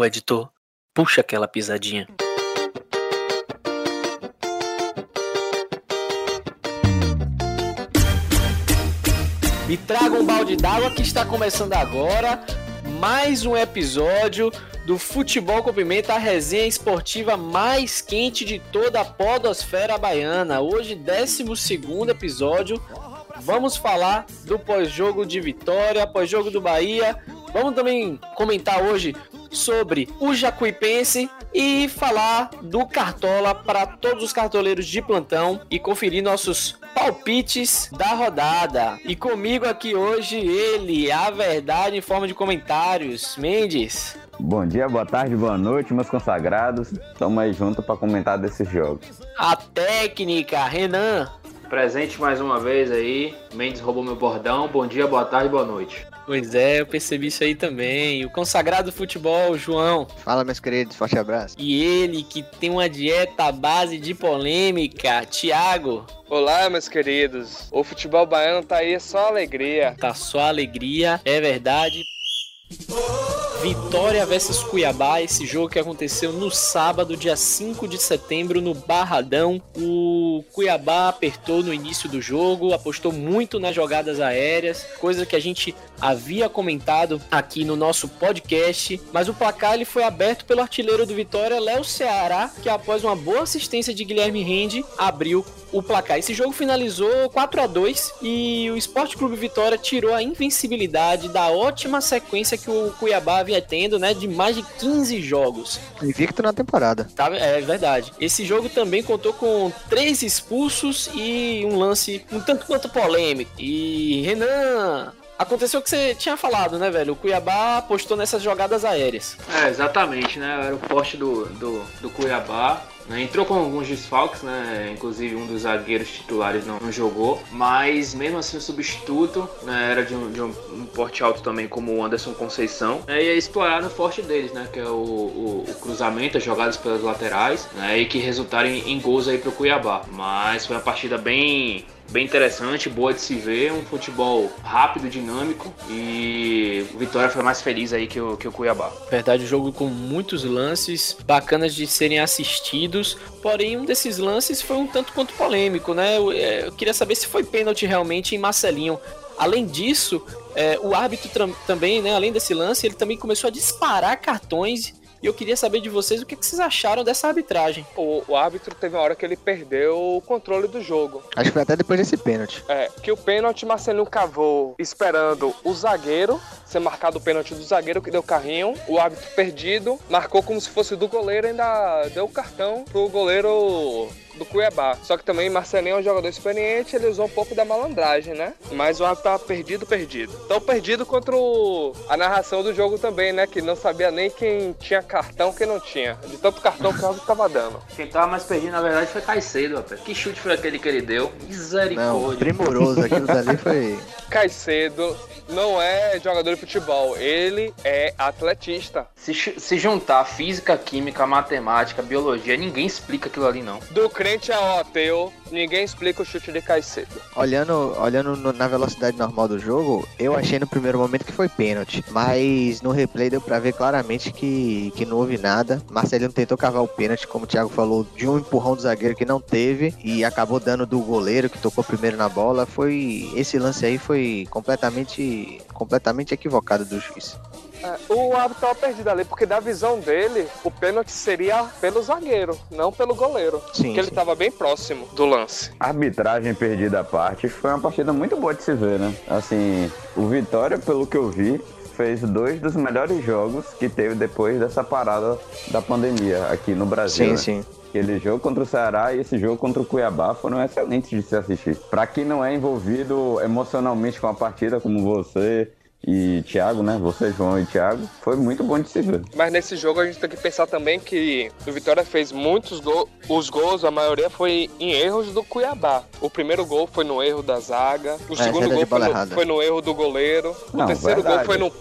O editor, puxa aquela pisadinha. E traga um balde d'água que está começando agora mais um episódio do Futebol com Pimenta, a resenha esportiva mais quente de toda a podosfera baiana. Hoje, 12 episódio. Vamos falar do pós-jogo de Vitória, pós-jogo do Bahia. Vamos também comentar hoje sobre o Jacuipense e falar do Cartola para todos os cartoleiros de plantão e conferir nossos palpites da rodada. E comigo aqui hoje ele, a verdade em forma de comentários, Mendes. Bom dia, boa tarde, boa noite, meus consagrados. Estamos aí junto para comentar desses jogos. A técnica, Renan. Presente mais uma vez aí. Mendes roubou meu bordão. Bom dia, boa tarde, boa noite. Pois é, eu percebi isso aí também. O consagrado futebol, João. Fala, meus queridos, forte abraço. E ele que tem uma dieta à base de polêmica, Thiago. Olá, meus queridos. O futebol baiano tá aí só alegria. Tá só alegria, é verdade. Vitória versus Cuiabá, esse jogo que aconteceu no sábado, dia 5 de setembro, no Barradão. O Cuiabá apertou no início do jogo, apostou muito nas jogadas aéreas, coisa que a gente havia comentado aqui no nosso podcast. Mas o placar ele foi aberto pelo artilheiro do Vitória, Léo Ceará, que após uma boa assistência de Guilherme Rende, abriu o placar. Esse jogo finalizou 4 a 2 e o Esporte Clube Vitória tirou a invencibilidade da ótima sequência que o Cuiabá havia tendo, né, de mais de 15 jogos. Invicto na temporada. Tá, é verdade. Esse jogo também contou com três expulsos e um lance um tanto quanto polêmico. E Renan, Aconteceu o que você tinha falado, né, velho? O Cuiabá apostou nessas jogadas aéreas. É, exatamente, né? Era o poste do, do, do Cuiabá. Né? Entrou com alguns desfalques, né? Inclusive um dos zagueiros titulares não, não jogou. Mas mesmo assim o substituto né? era de, um, de um, um, porte alto também, como o Anderson Conceição. Né? E é explorar o forte deles, né? Que é o, o, o, cruzamento, as jogadas pelas laterais, né? E que resultaram em, em gols aí pro Cuiabá. Mas foi uma partida bem bem interessante, boa de se ver, um futebol rápido, dinâmico e o Vitória foi mais feliz aí que o, que o Cuiabá. Verdade, o jogo com muitos lances bacanas de serem assistidos, porém um desses lances foi um tanto quanto polêmico, né? Eu, é, eu queria saber se foi pênalti realmente em Marcelinho. Além disso, é, o árbitro também, né, além desse lance, ele também começou a disparar cartões e eu queria saber de vocês o que, vocês acharam dessa arbitragem. O, o, árbitro teve uma hora que ele perdeu o controle do jogo. Acho que foi até depois desse pênalti. É, que o pênalti Marcelinho cavou esperando o zagueiro ser marcado o pênalti do zagueiro que deu carrinho. O árbitro perdido marcou como se fosse do goleiro e ainda deu o cartão pro goleiro do Cuiabá. Só que também Marcelinho é um jogador experiente, ele usou um pouco da malandragem, né? Mas o árbitro tava perdido, perdido. Tão perdido contra o... a narração do jogo também, né? Que não sabia nem quem tinha cartão, quem não tinha. De tanto cartão que o árbitro tava dando. Quem tava mais perdido, na verdade, foi Caicedo, rapaz. Que chute foi aquele que ele deu? Misericórdia. Não, primoroso. Aquilo dali foi... Caicedo não é jogador de futebol, ele é atletista. Se, se juntar física, química, matemática, biologia, ninguém explica aquilo ali não. Do crente ao ateu, ninguém explica o chute de Caicedo. Olhando, olhando no, na velocidade normal do jogo, eu achei no primeiro momento que foi pênalti, mas no replay deu pra ver claramente que, que não houve nada. Marcelinho tentou cavar o pênalti, como o Thiago falou, de um empurrão do zagueiro que não teve e acabou dando do goleiro que tocou primeiro na bola. Foi esse lance aí foi completamente completamente equivocado do juiz. É, o árbitro estava perdido ali, porque da visão dele, o pênalti seria pelo zagueiro, não pelo goleiro. Sim, porque ele estava bem próximo do lance. A arbitragem perdida à parte foi uma partida muito boa de se ver, né? Assim, o Vitória, pelo que eu vi, fez dois dos melhores jogos que teve depois dessa parada da pandemia aqui no Brasil. Sim, né? sim. Aquele jogo contra o Ceará e esse jogo contra o Cuiabá foram excelentes de se assistir. Para quem não é envolvido emocionalmente com a partida, como você, e Thiago, né? Você, João e Thiago, foi muito bom de se ver. Mas nesse jogo a gente tem que pensar também que o Vitória fez muitos gols, os gols, a maioria foi em erros do Cuiabá. O primeiro gol foi no erro da zaga, o é, segundo gol foi no, foi no, erro do goleiro, não, o terceiro verdade. gol foi no,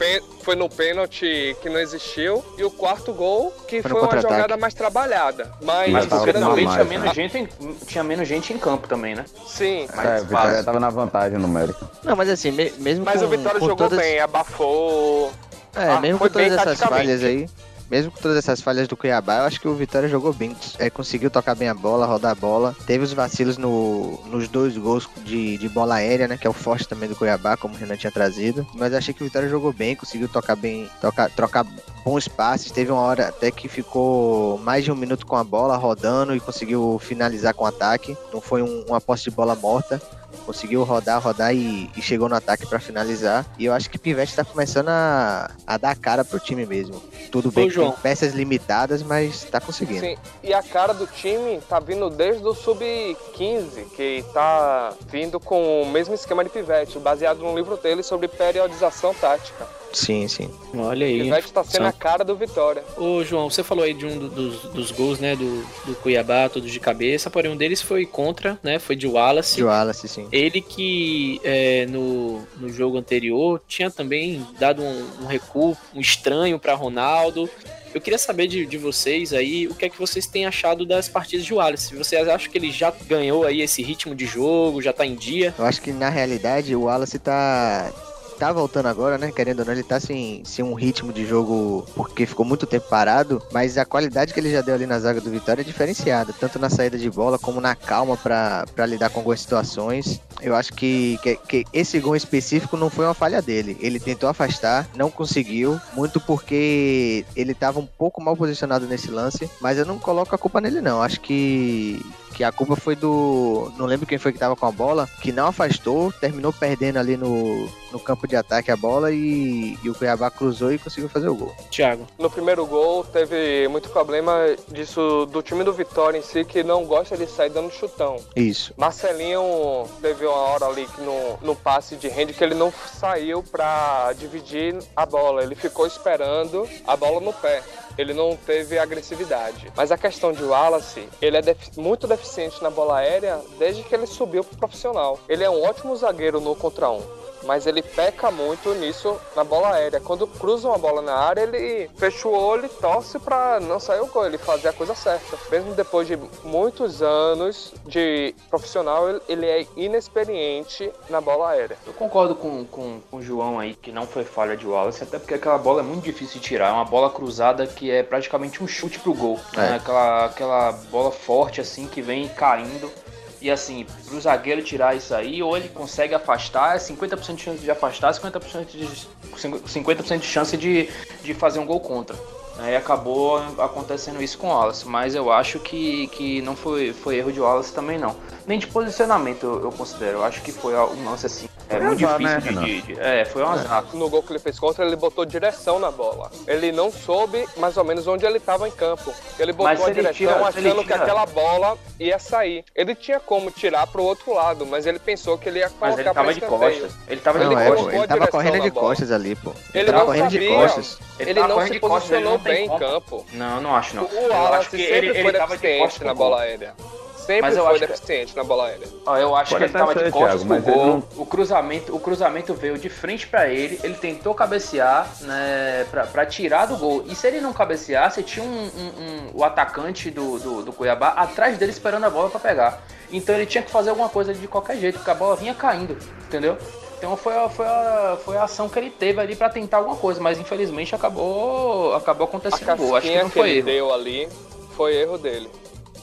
foi no pênalti que não existiu, e o quarto gol que foi, foi uma jogada mais trabalhada. Mas, Mas porque também tinha menos, né? gente em, tinha menos gente em campo também, né? Sim. Mas é, o Vitória tava na vantagem numérica. Não, mas assim, mesmo Mas com, o Vitória jogou todas... bem, abafou. É, ah, mesmo com todas essas falhas aí, mesmo com todas essas falhas do Cuiabá, eu acho que o Vitória jogou bem. É, conseguiu tocar bem a bola, rodar a bola. Teve os vacilos no, nos dois gols de, de bola aérea, né? Que é o forte também do Cuiabá, como o Renan tinha trazido. Mas achei que o Vitória jogou bem, conseguiu tocar bem, tocar, trocar bons passes. Teve uma hora até que ficou mais de um minuto com a bola rodando e conseguiu finalizar com ataque. Não foi um, uma posse de bola morta conseguiu rodar, rodar e, e chegou no ataque para finalizar. E eu acho que Pivete tá começando a, a dar cara pro time mesmo. Tudo bem João. tem peças limitadas, mas tá conseguindo. Sim, e a cara do time tá vindo desde o sub-15, que tá vindo com o mesmo esquema de Pivete, baseado no livro dele sobre periodização tática. Sim, sim. Olha aí. O Pivete tá sendo São... a cara do Vitória. Ô, João, você falou aí de um dos, dos gols, né, do, do Cuiabá, todos de cabeça, porém um deles foi contra, né, foi de Wallace. De Wallace, sim. Ele que é, no, no jogo anterior tinha também dado um, um recuo, um estranho para Ronaldo. Eu queria saber de, de vocês aí o que é que vocês têm achado das partidas de Wallace. Vocês acham que ele já ganhou aí esse ritmo de jogo, já tá em dia? Eu acho que na realidade o Wallace tá tá voltando agora, né? Querendo ou não, ele tá sem, sem um ritmo de jogo porque ficou muito tempo parado, mas a qualidade que ele já deu ali na zaga do Vitória é diferenciada, tanto na saída de bola como na calma para lidar com algumas situações. Eu acho que, que, que, esse gol específico não foi uma falha dele. Ele tentou afastar, não conseguiu, muito porque ele estava um pouco mal posicionado nesse lance, mas eu não coloco a culpa nele não. Acho que que a culpa foi do. Não lembro quem foi que tava com a bola, que não afastou, terminou perdendo ali no, no campo de ataque a bola e, e o Cuiabá cruzou e conseguiu fazer o gol. Thiago. No primeiro gol teve muito problema disso do time do Vitória em si, que não gosta de sair dando chutão. Isso. Marcelinho teve uma hora ali que no, no passe de rende que ele não saiu para dividir a bola, ele ficou esperando a bola no pé ele não teve agressividade. Mas a questão de Wallace, ele é muito deficiente na bola aérea desde que ele subiu pro profissional. Ele é um ótimo zagueiro no contra um mas ele peca muito nisso na bola aérea. Quando cruza uma bola na área, ele fecha o olho e torce para não sair o gol, ele fazer a coisa certa. Mesmo depois de muitos anos de profissional, ele é inexperiente na bola aérea. Eu concordo com, com, com o João aí, que não foi falha de Wallace, até porque aquela bola é muito difícil de tirar. É uma bola cruzada que é praticamente um chute pro gol. É. Né? Aquela, aquela bola forte assim que vem caindo. E assim, pro zagueiro tirar isso aí, ou ele consegue afastar, é 50% de chance de afastar, 50% de, 50 de chance de, de fazer um gol contra. Aí acabou acontecendo isso com o Wallace, mas eu acho que, que não foi, foi erro de Wallace também não. Nem de posicionamento eu, eu considero, eu acho que foi um lance assim. É foi muito azar, difícil né, de, de, É, foi um azar. No gol que ele fez contra, ele botou direção na bola. Ele não soube mais ou menos onde ele estava em campo. Ele botou mas a direção tira, achando que aquela bola ia sair. Ele tinha como tirar pro outro lado, mas ele pensou que ele ia colocar mas ele tava de costas. Ele tava não, de é, costas. Ele tava correndo de costas ali, pô. Ele, ele não correndo sabia. de costas. Ele, ele não se posicionou bem em campo. Não, não acho não. O Wallace sempre ele, foi deficiente na bola aérea. Sempre mas eu foi acho deficiente que... na bola aérea. Ó, eu acho Pode que ele tava de costas Thiago, pro gol. Não... O, cruzamento, o cruzamento veio de frente para ele, ele tentou cabecear, né, pra, pra, tirar do gol. E se ele não cabeceasse, tinha um, um, um, o atacante do, do, do Cuiabá atrás dele esperando a bola para pegar. Então ele tinha que fazer alguma coisa de qualquer jeito, porque a bola vinha caindo, entendeu? Então foi a, foi a, foi a ação que ele teve ali para tentar alguma coisa, mas infelizmente acabou acabou acontecendo a gol. Acho que não foi que ele erro. deu ali foi erro dele.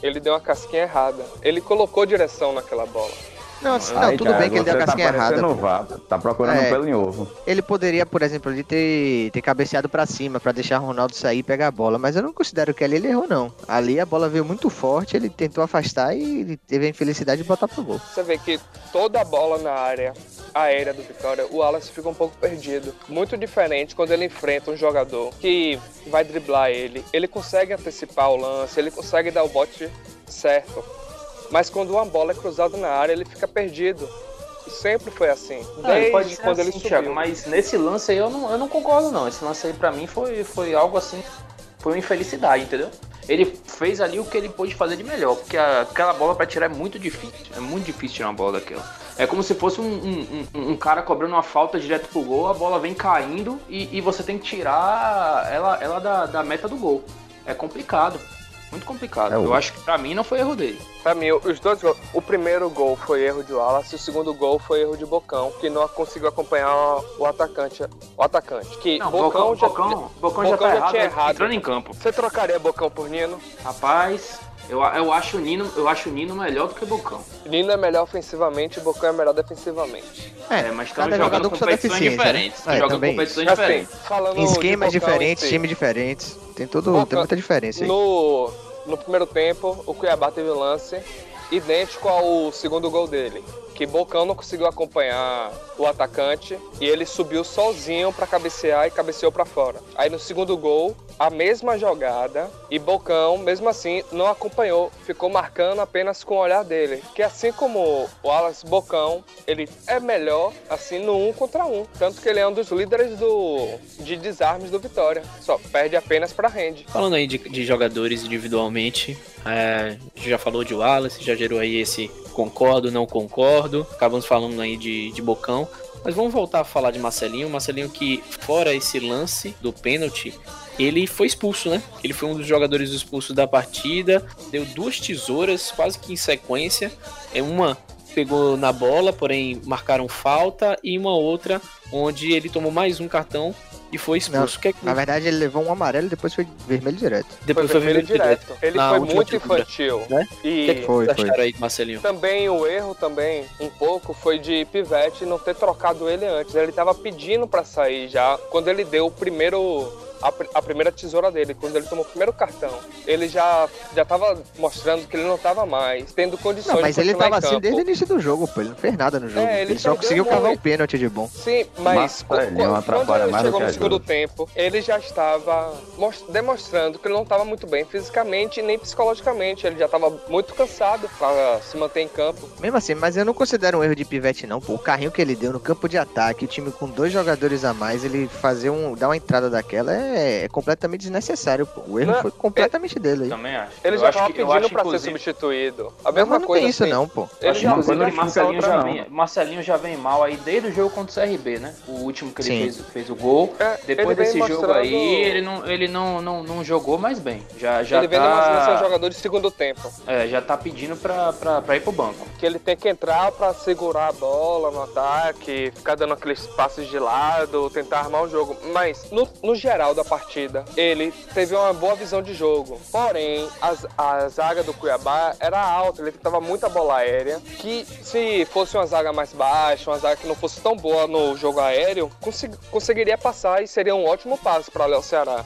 Ele deu uma casquinha errada. Ele colocou direção naquela bola. Não, não tudo bem que ele deu a tá casquinha tá errada. Novato, tá procurando é, um pelo em ovo. Ele poderia, por exemplo, ali ter, ter cabeceado para cima para deixar o Ronaldo sair e pegar a bola, mas eu não considero que ali ele errou não. Ali a bola veio muito forte, ele tentou afastar e teve a infelicidade de botar pro gol. Você vê que toda a bola na área aérea do Vitória, o Wallace fica um pouco perdido. Muito diferente quando ele enfrenta um jogador que vai driblar ele. Ele consegue antecipar o lance, ele consegue dar o bote certo. Mas quando uma bola é cruzada na área, ele fica perdido. Sempre foi assim. Desde pode quando assim, ele subiu. Thiago, mas nesse lance aí eu não, eu não concordo não. Esse lance aí pra mim foi, foi algo assim. Foi uma infelicidade, entendeu? Ele fez ali o que ele pôde fazer de melhor, porque aquela bola para tirar é muito difícil. É muito difícil tirar uma bola daquela. É como se fosse um, um, um, um cara cobrando uma falta direto pro gol, a bola vem caindo e, e você tem que tirar ela, ela da, da meta do gol. É complicado. Muito complicado. É, Eu acho que pra mim não foi erro dele. Pra mim, os dois gols. O primeiro gol foi erro de Wallace, o segundo gol foi erro de Bocão, que não conseguiu acompanhar o atacante. O atacante. Que Não, Bocão, Bocão, já. Bocão, Bocão já Bocão tá já errado, tinha errado. entrando em campo. Você trocaria Bocão por Nino? Rapaz, eu, eu acho o Nino, eu acho o Nino melhor do que o Bocão. Nino é melhor ofensivamente, Bocão é melhor defensivamente. É, mas estamos cada jogando jogador com sua competições deficiência, diferentes. né? É, jogando também competições Assim, diferentes. falando Esquemas de Bocão em diferentes, si, times diferentes. Tem tudo, Boca- tem muita diferença aí. No, no primeiro tempo, o Cuiabá teve um lance idêntico ao segundo gol dele. Que Bocão não conseguiu acompanhar o atacante e ele subiu sozinho pra cabecear e cabeceou pra fora. Aí no segundo gol, a mesma jogada e Bocão, mesmo assim, não acompanhou, ficou marcando apenas com o olhar dele. Que assim como o Wallace Bocão, ele é melhor assim no um contra um, tanto que ele é um dos líderes do de desarmes do Vitória. Só perde apenas pra Rende. Falando aí de, de jogadores individualmente, é, já falou de Wallace, já gerou aí esse concordo, não concordo. Acabamos falando aí de, de Bocão. Mas vamos voltar a falar de Marcelinho. Marcelinho que, fora esse lance do pênalti, ele foi expulso, né? Ele foi um dos jogadores expulsos da partida. Deu duas tesouras quase que em sequência. É uma pegou na bola, porém marcaram falta, e uma outra onde ele tomou mais um cartão e foi expulso. O que é que Na verdade, ele levou um amarelo e depois foi vermelho direto. depois foi foi vermelho vermelho direto. Ele Na foi muito infantil. né? O E que é que Foi, foi. aí, Marcelinho? também o erro também, um pouco, foi de Pivete não ter trocado ele antes. Ele tava pedindo pra sair já quando ele deu o primeiro. A, a primeira tesoura dele, quando ele tomou o primeiro cartão, ele já, já tava mostrando que ele não tava mais, tendo condições Não, mas de ele tava assim campo. desde o início do jogo, pô. Ele não fez nada no jogo. É, ele, ele só conseguiu cavar o pênalti de bom. Sim, mas qu- Marcelinho qu- atrapalha quando ele chegou no segundo tempo, ele já estava demonstrando que ele não estava muito bem fisicamente nem psicologicamente. Ele já estava muito cansado para se manter em campo. Mesmo assim, mas eu não considero um erro de pivete, não, pô. O carrinho que ele deu no campo de ataque, o time com dois jogadores a mais, ele fazer um. dar uma entrada daquela é, é completamente desnecessário, pô. O erro Não, foi completamente dele aí. Também acho. Ele Eu já estava pedindo acho, para ser inclusive- substituído. A Não, mesma não coisa tem isso assim. não, pô. Ele Acho já, coisa não Marcelinho outra, já, não. vem, Marcelinho já vem mal aí desde o jogo contra o CRB, né? O último que ele Sim. fez, fez o gol. É, Depois desse jogo mostrando- aí, ele, não, ele não, não, não jogou mais bem. Já, já, ele vem demonstrando ser um tá, jogador de segundo tempo. é, já tá pedindo pra, pra, pra ir pro banco. Que ele tem que entrar para segurar a bola no ataque, ficar dando aqueles passos de lado, tentar armar o jogo. Mas, no, no geral da partida, ele teve uma boa visão de jogo. Porém, as- a zaga do Cuiabá era alta, ele tentava muita bola aérea. Que se fosse uma zaga mais baixa, uma zaga que não fosse tão boa no jogo aéreo, consegui- conseguiria passar e seria um ótimo passo para Léo Ceará.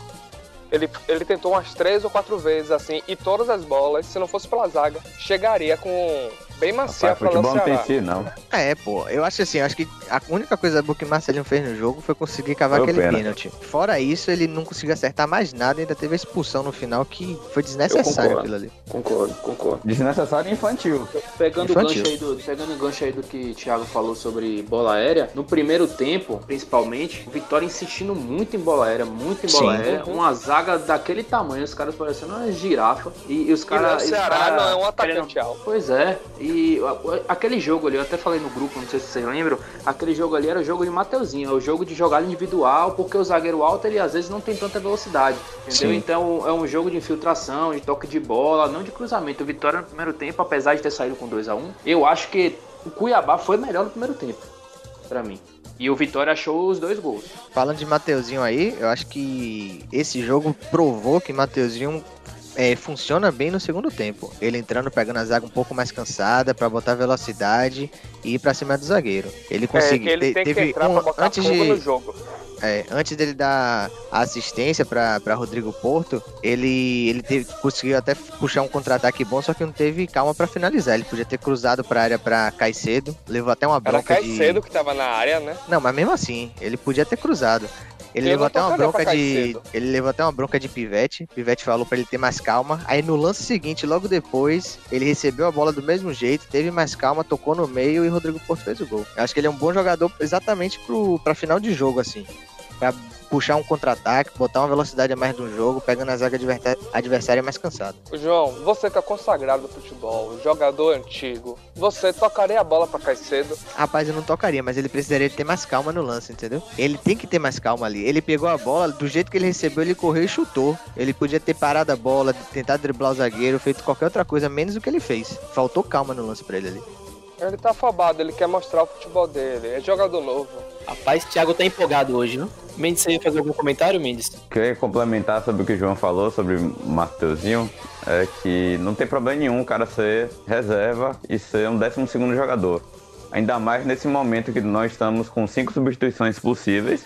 Ele, ele tentou umas três ou quatro vezes assim, e todas as bolas, se não fosse pela zaga, chegaria com bem macia Rapaz, Léo futebol não tem si, não. É, pô. Eu acho assim, eu acho que a única coisa boa que o Marcelinho fez no jogo foi conseguir cavar Foi o aquele pênalti. pênalti. Fora isso, ele não conseguiu acertar mais nada e ainda teve a expulsão no final que foi desnecessário aquilo ali. Concordo, concordo. Desnecessário e infantil. Pegando o, Infantil. gancho aí do, pegando o gancho aí do que o Thiago falou sobre bola aérea, no primeiro tempo, principalmente, o Vitória insistindo muito em bola aérea, muito em bola Sim. aérea. Uma zaga daquele tamanho, os caras parecendo uma girafa. E, e os caras. Os Ceará cara não é um atacante alto. Pois é, e a- aquele jogo ali, eu até falei no grupo, não sei se vocês lembram, aquele jogo ali era o jogo de Mateuzinho, é o jogo de jogada individual, porque o zagueiro alto ele às vezes não tem tanta velocidade, entendeu? Sim. Então é um jogo de infiltração, de toque de bola, não de cruzamento. O Vitória no primeiro tempo, apesar de ter saído com 2 a 1 eu acho que o Cuiabá foi melhor no primeiro tempo, pra mim. E o Vitória achou os dois gols. Falando de Mateuzinho aí, eu acho que esse jogo provou que Mateuzinho é, funciona bem no segundo tempo. Ele entrando, pegando a zaga um pouco mais cansada pra botar velocidade e ir pra cima do zagueiro. Ele É, conseguiu. que ele te- teve um, antes de, no jogo. É, antes dele dar a assistência para Rodrigo Porto, ele, ele teve, conseguiu até puxar um contra-ataque bom, só que não teve calma para finalizar. Ele podia ter cruzado para área para Caicedo, levou até uma Era bronca Caicedo de... que tava na área, né? Não, mas mesmo assim, ele podia ter cruzado. Ele Eu levou até uma bronca de. Ele levou até uma bronca de Pivete. Pivete falou para ele ter mais calma. Aí no lance seguinte, logo depois, ele recebeu a bola do mesmo jeito, teve mais calma, tocou no meio e Rodrigo Porto fez o gol. Eu acho que ele é um bom jogador exatamente pro, pra final de jogo, assim. Pra puxar um contra-ataque, botar uma velocidade a mais no jogo, pegando a zaga adversária mais cansada. João, você que é consagrado no futebol, jogador antigo, você tocaria a bola para Caicedo? Rapaz, eu não tocaria, mas ele precisaria ter mais calma no lance, entendeu? Ele tem que ter mais calma ali. Ele pegou a bola, do jeito que ele recebeu, ele correu e chutou. Ele podia ter parado a bola, tentar driblar o zagueiro, feito qualquer outra coisa, menos o que ele fez. Faltou calma no lance pra ele ali. Ele tá afobado, ele quer mostrar o futebol dele, é jogador novo. Rapaz, o Thiago tá empolgado hoje, não? Mendes, você ia fazer algum comentário, Mendes? Queria complementar sobre o que o João falou sobre o Mateuzinho, é que não tem problema nenhum o cara ser reserva e ser um 12 segundo jogador. Ainda mais nesse momento que nós estamos com cinco substituições possíveis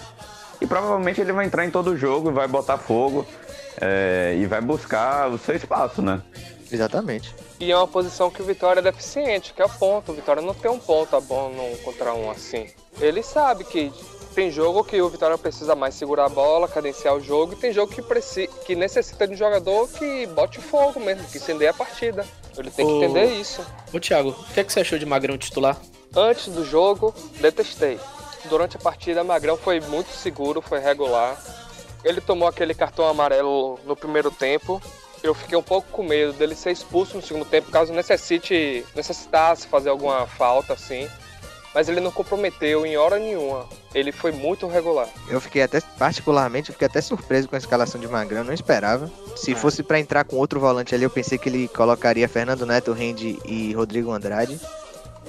e provavelmente ele vai entrar em todo jogo e vai botar fogo é, e vai buscar o seu espaço, né? Exatamente. E é uma posição que o Vitória é deficiente, que é o ponto. O Vitória não tem um ponto bom num contra um assim. Ele sabe que tem jogo que o Vitória precisa mais segurar a bola, cadenciar o jogo, e tem jogo que, preci que necessita de um jogador que bote fogo mesmo, que incendeie a partida. Ele tem que entender isso. Ô Thiago, o que, é que você achou de Magrão titular? Antes do jogo, detestei. Durante a partida, Magrão foi muito seguro, foi regular. Ele tomou aquele cartão amarelo no primeiro tempo. Eu fiquei um pouco com medo dele ser expulso no segundo tempo, caso necessite, necessitasse fazer alguma falta assim mas ele não comprometeu em hora nenhuma. Ele foi muito regular. Eu fiquei até, particularmente, eu fiquei até surpreso com a escalação de Magrão, não esperava. Se é. fosse para entrar com outro volante ali, eu pensei que ele colocaria Fernando Neto, Rende e Rodrigo Andrade.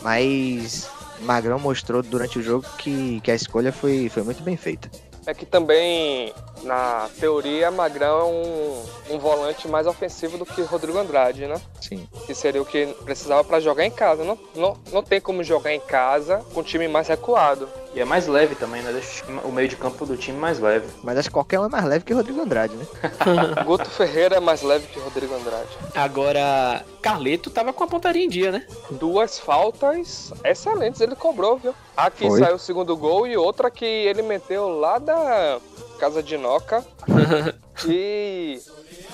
Mas Magrão mostrou durante o jogo que, que a escolha foi, foi muito bem feita é que também, na teoria, Magrão é um, um volante mais ofensivo do que Rodrigo Andrade, né? Sim. Que seria o que precisava para jogar em casa. Não, não, não tem como jogar em casa com o time mais recuado. E é mais leve também, né? Deixa o meio de campo do time mais leve. Mas acho que qualquer um é mais leve que Rodrigo Andrade, né? Guto Ferreira é mais leve que Rodrigo Andrade. Agora, Carleto tava com a pontaria em dia, né? Duas faltas excelentes ele cobrou, viu? Aqui Foi. saiu o segundo gol e outra que ele meteu lá da Casa de Noca. e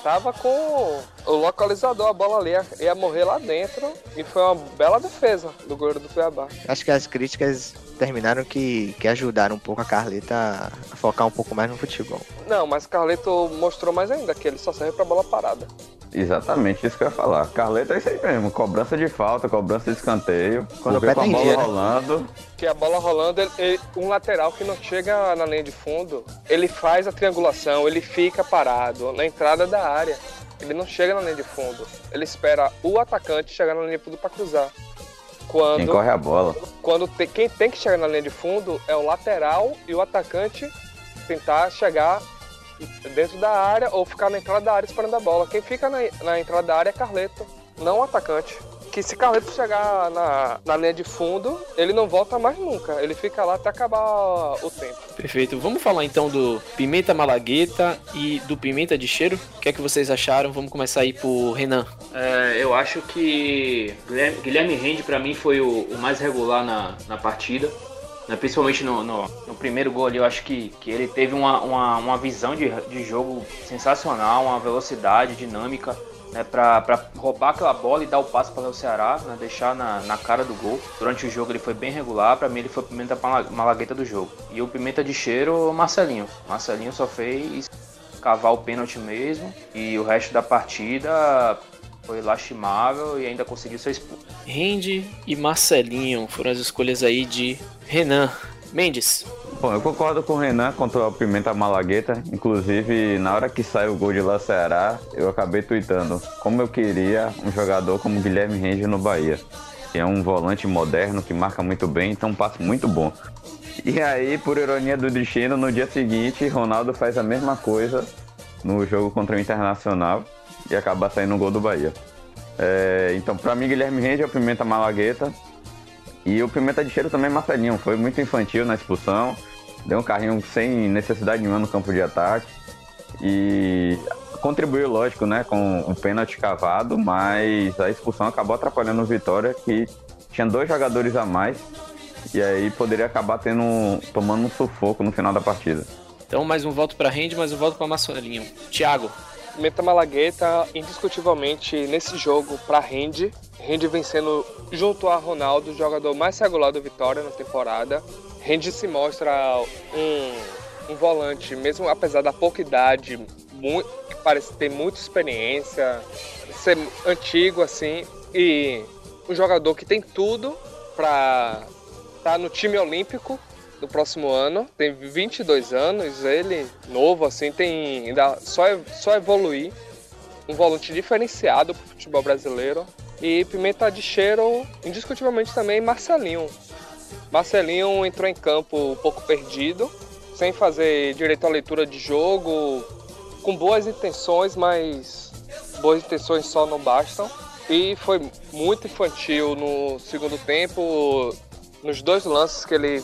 tava com o localizador, a bola ali ia morrer lá dentro. E foi uma bela defesa do goleiro do Cuiabá. Acho que as críticas terminaram que, que ajudaram um pouco a Carleta a focar um pouco mais no futebol. Não, mas Carleto mostrou mais ainda que ele só serve pra bola parada. Exatamente isso que eu ia falar. Carleta é isso aí mesmo, cobrança de falta, cobrança de escanteio, quando o pé com a bola dia, né? rolando. Né? Que a bola rolando, ele, ele, um lateral que não chega na linha de fundo, ele faz a triangulação, ele fica parado na entrada da área. Ele não chega na linha de fundo. Ele espera o atacante chegar na linha de fundo para cruzar. Quando, quem corre a bola. Quando te, quem tem que chegar na linha de fundo é o lateral e o atacante tentar chegar dentro da área ou ficar na entrada da área esperando a bola. Quem fica na, na entrada da área é Carleto, não o atacante que se Carleto chegar na, na linha de fundo, ele não volta mais nunca. Ele fica lá até acabar o tempo. Perfeito. Vamos falar então do Pimenta Malagueta e do Pimenta de Cheiro. O que é que vocês acharam? Vamos começar aí por Renan. É, eu acho que Guilherme Rende para mim foi o, o, mais regular na, na partida. Né? Principalmente no, no, no, primeiro gol ali, eu acho que, que ele teve uma, uma, uma visão de, de jogo sensacional, uma velocidade dinâmica né, para roubar aquela bola e dar o passe para o Ceará, né, deixar na, na cara do gol. Durante o jogo ele foi bem regular, para mim ele foi o Pimenta Malagueta do jogo. E o Pimenta de cheiro, Marcelinho. Marcelinho só fez cavar o pênalti mesmo e o resto da partida foi lastimável e ainda conseguiu ser expulso. Rende e Marcelinho foram as escolhas aí de Renan. Mendes. Bom, eu concordo com o Renan contra o Pimenta Malagueta. Inclusive, na hora que saiu o gol de La Ceará, eu acabei tweetando como eu queria um jogador como Guilherme Renge no Bahia. Que é um volante moderno que marca muito bem, então um passe muito bom. E aí, por ironia do destino, no dia seguinte, Ronaldo faz a mesma coisa no jogo contra o Internacional e acaba saindo um gol do Bahia. É, então, para mim, Guilherme Renge é o Pimenta Malagueta. E o Pimenta de Cheiro também é Marcelinho, foi muito infantil na expulsão, deu um carrinho sem necessidade nenhuma no campo de ataque e contribuiu, lógico, né, com um pênalti cavado, mas a expulsão acabou atrapalhando o Vitória, que tinha dois jogadores a mais e aí poderia acabar tendo tomando um sufoco no final da partida. Então mais um voto para Rende, mais um voto para Marcelinho. Thiago. Meta Malagueta, indiscutivelmente, nesse jogo, para Rende. Rende vencendo junto a Ronaldo, o jogador mais regular do Vitória na temporada. Rende se mostra um, um volante, mesmo apesar da pouca idade, muito, parece ter muita experiência, ser antigo assim, e um jogador que tem tudo para estar tá no time olímpico do próximo ano. Tem 22 anos, ele novo assim, tem ainda só só evoluir. Um volante diferenciado para o futebol brasileiro. E Pimenta de Cheiro, indiscutivelmente também Marcelinho. Marcelinho entrou em campo um pouco perdido, sem fazer direito à leitura de jogo, com boas intenções, mas boas intenções só não bastam. E foi muito infantil no segundo tempo. Nos dois lances que ele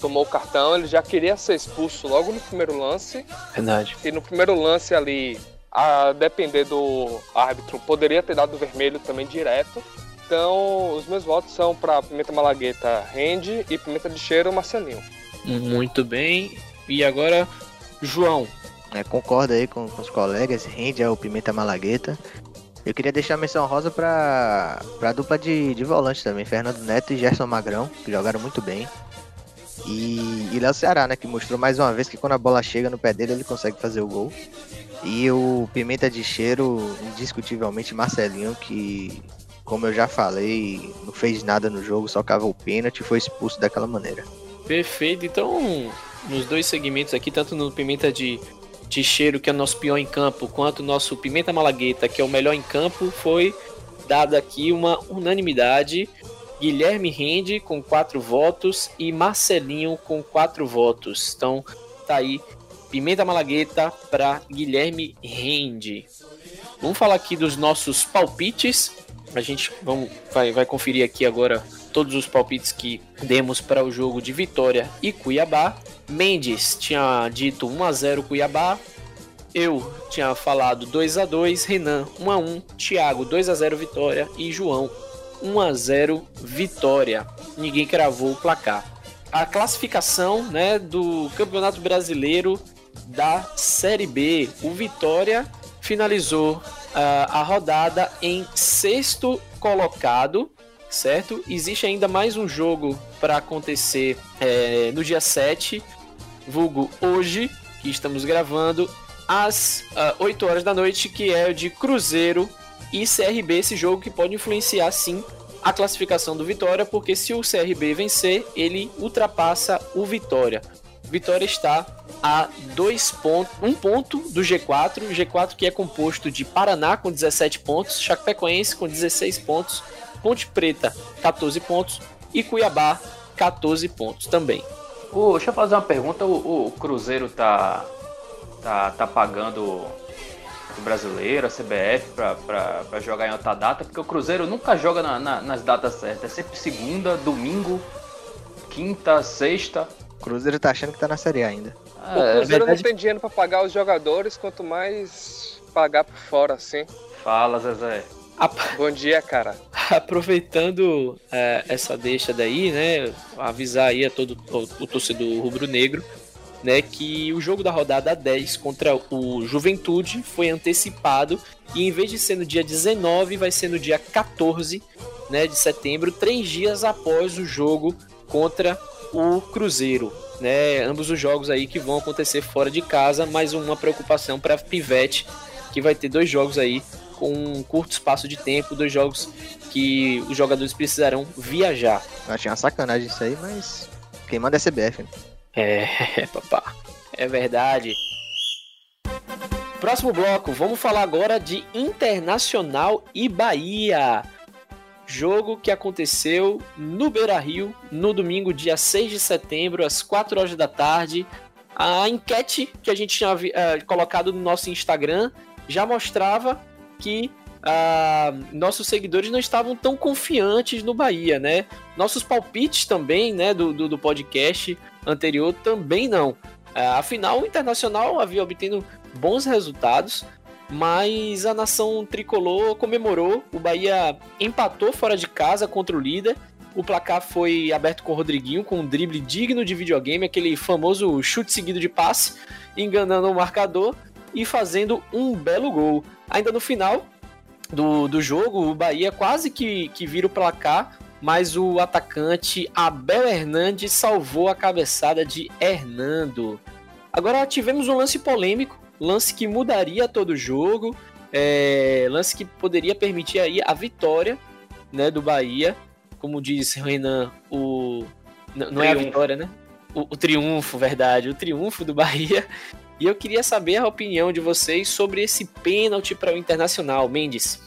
tomou o cartão, ele já queria ser expulso logo no primeiro lance. Verdade. E no primeiro lance ali, a depender do árbitro, poderia ter dado vermelho também direto. Então, os meus votos são para Pimenta Malagueta Rende e Pimenta de Cheiro Marcelinho. Muito bem. E agora, João. É, concordo aí com, com, os colegas, Rende é o Pimenta Malagueta. Eu queria deixar a menção rosa para a dupla de, de volante também, Fernando Neto e Gerson Magrão, que jogaram muito bem. E, e Léo Ceará, né, que mostrou mais uma vez que quando a bola chega no pé dele, ele consegue fazer o gol. E o Pimenta de Cheiro, indiscutivelmente Marcelinho, que, como eu já falei, não fez nada no jogo, só cavou o pênalti e foi expulso daquela maneira. Perfeito, então nos dois segmentos aqui, tanto no Pimenta de de cheiro, que é o nosso pior em campo, quanto o nosso Pimenta Malagueta, que é o melhor em campo, foi dada aqui uma unanimidade. Guilherme Rende com quatro votos e Marcelinho com quatro votos. Então tá aí Pimenta Malagueta para Guilherme Rende. Vamos falar aqui dos nossos palpites. A gente vamos, vai, vai conferir aqui agora todos os palpites que demos para o jogo de Vitória e Cuiabá. Mendes tinha dito 1 a 0 Cuiabá. Eu tinha falado 2 a 2, Renan 1 a 1, Thiago 2 a 0 Vitória e João 1 a 0 Vitória. Ninguém cravou o placar. A classificação, né, do Campeonato Brasileiro da Série B. O Vitória finalizou a rodada em sexto colocado certo? Existe ainda mais um jogo para acontecer é, no dia 7, vulgo hoje, que estamos gravando, às uh, 8 horas da noite, que é o de Cruzeiro e CRB, esse jogo que pode influenciar sim a classificação do Vitória, porque se o CRB vencer, ele ultrapassa o Vitória. Vitória está a dois pontos, um ponto do G4, G4 que é composto de Paraná com 17 pontos, Chapecoense com 16 pontos, Ponte Preta, 14 pontos. E Cuiabá, 14 pontos também. Uh, deixa eu fazer uma pergunta. O, o, Cruzeiro tá, tá, tá pagando o brasileiro, a CBF, para jogar em outra data? Porque o Cruzeiro nunca joga na, na, nas datas certas. É sempre segunda, domingo, quinta, sexta. O Cruzeiro tá achando que tá na Série A ainda. É, o Cruzeiro verdade... não tem dinheiro para pagar os jogadores, quanto mais pagar por fora, assim. Fala, Zezé. Bom dia, cara. Aproveitando é, essa deixa daí, né? Avisar aí a todo o, o torcedor rubro-negro, né? Que o jogo da rodada 10 contra o Juventude foi antecipado e em vez de ser no dia 19, vai ser no dia 14 né, de setembro, três dias após o jogo contra o Cruzeiro. Né, ambos os jogos aí que vão acontecer fora de casa, mais uma preocupação para Pivete, que vai ter dois jogos aí com um curto espaço de tempo, dois jogos que os jogadores precisarão viajar. Eu achei uma sacanagem isso aí, mas quem manda é CBF. Né? É, papá. É verdade. Próximo bloco, vamos falar agora de Internacional e Bahia. Jogo que aconteceu no Beira Rio no domingo, dia 6 de setembro, às 4 horas da tarde. A enquete que a gente tinha uh, colocado no nosso Instagram já mostrava que ah, nossos seguidores não estavam tão confiantes no Bahia, né? Nossos palpites também, né, do, do, do podcast anterior também não. Ah, afinal, o Internacional havia obtendo bons resultados, mas a nação tricolor comemorou. O Bahia empatou fora de casa contra o líder. O placar foi aberto com o Rodriguinho, com um drible digno de videogame, aquele famoso chute seguido de passe, enganando o marcador e fazendo um belo gol. Ainda no final do, do jogo, o Bahia quase que, que vira o placar, mas o atacante Abel Hernandes salvou a cabeçada de Hernando. Agora tivemos um lance polêmico, lance que mudaria todo o jogo, é, lance que poderia permitir aí a vitória né, do Bahia. Como diz Renan, o. Não é a vitória, né? O, o triunfo, verdade, o triunfo do Bahia. E eu queria saber a opinião de vocês sobre esse pênalti para o Internacional. Mendes.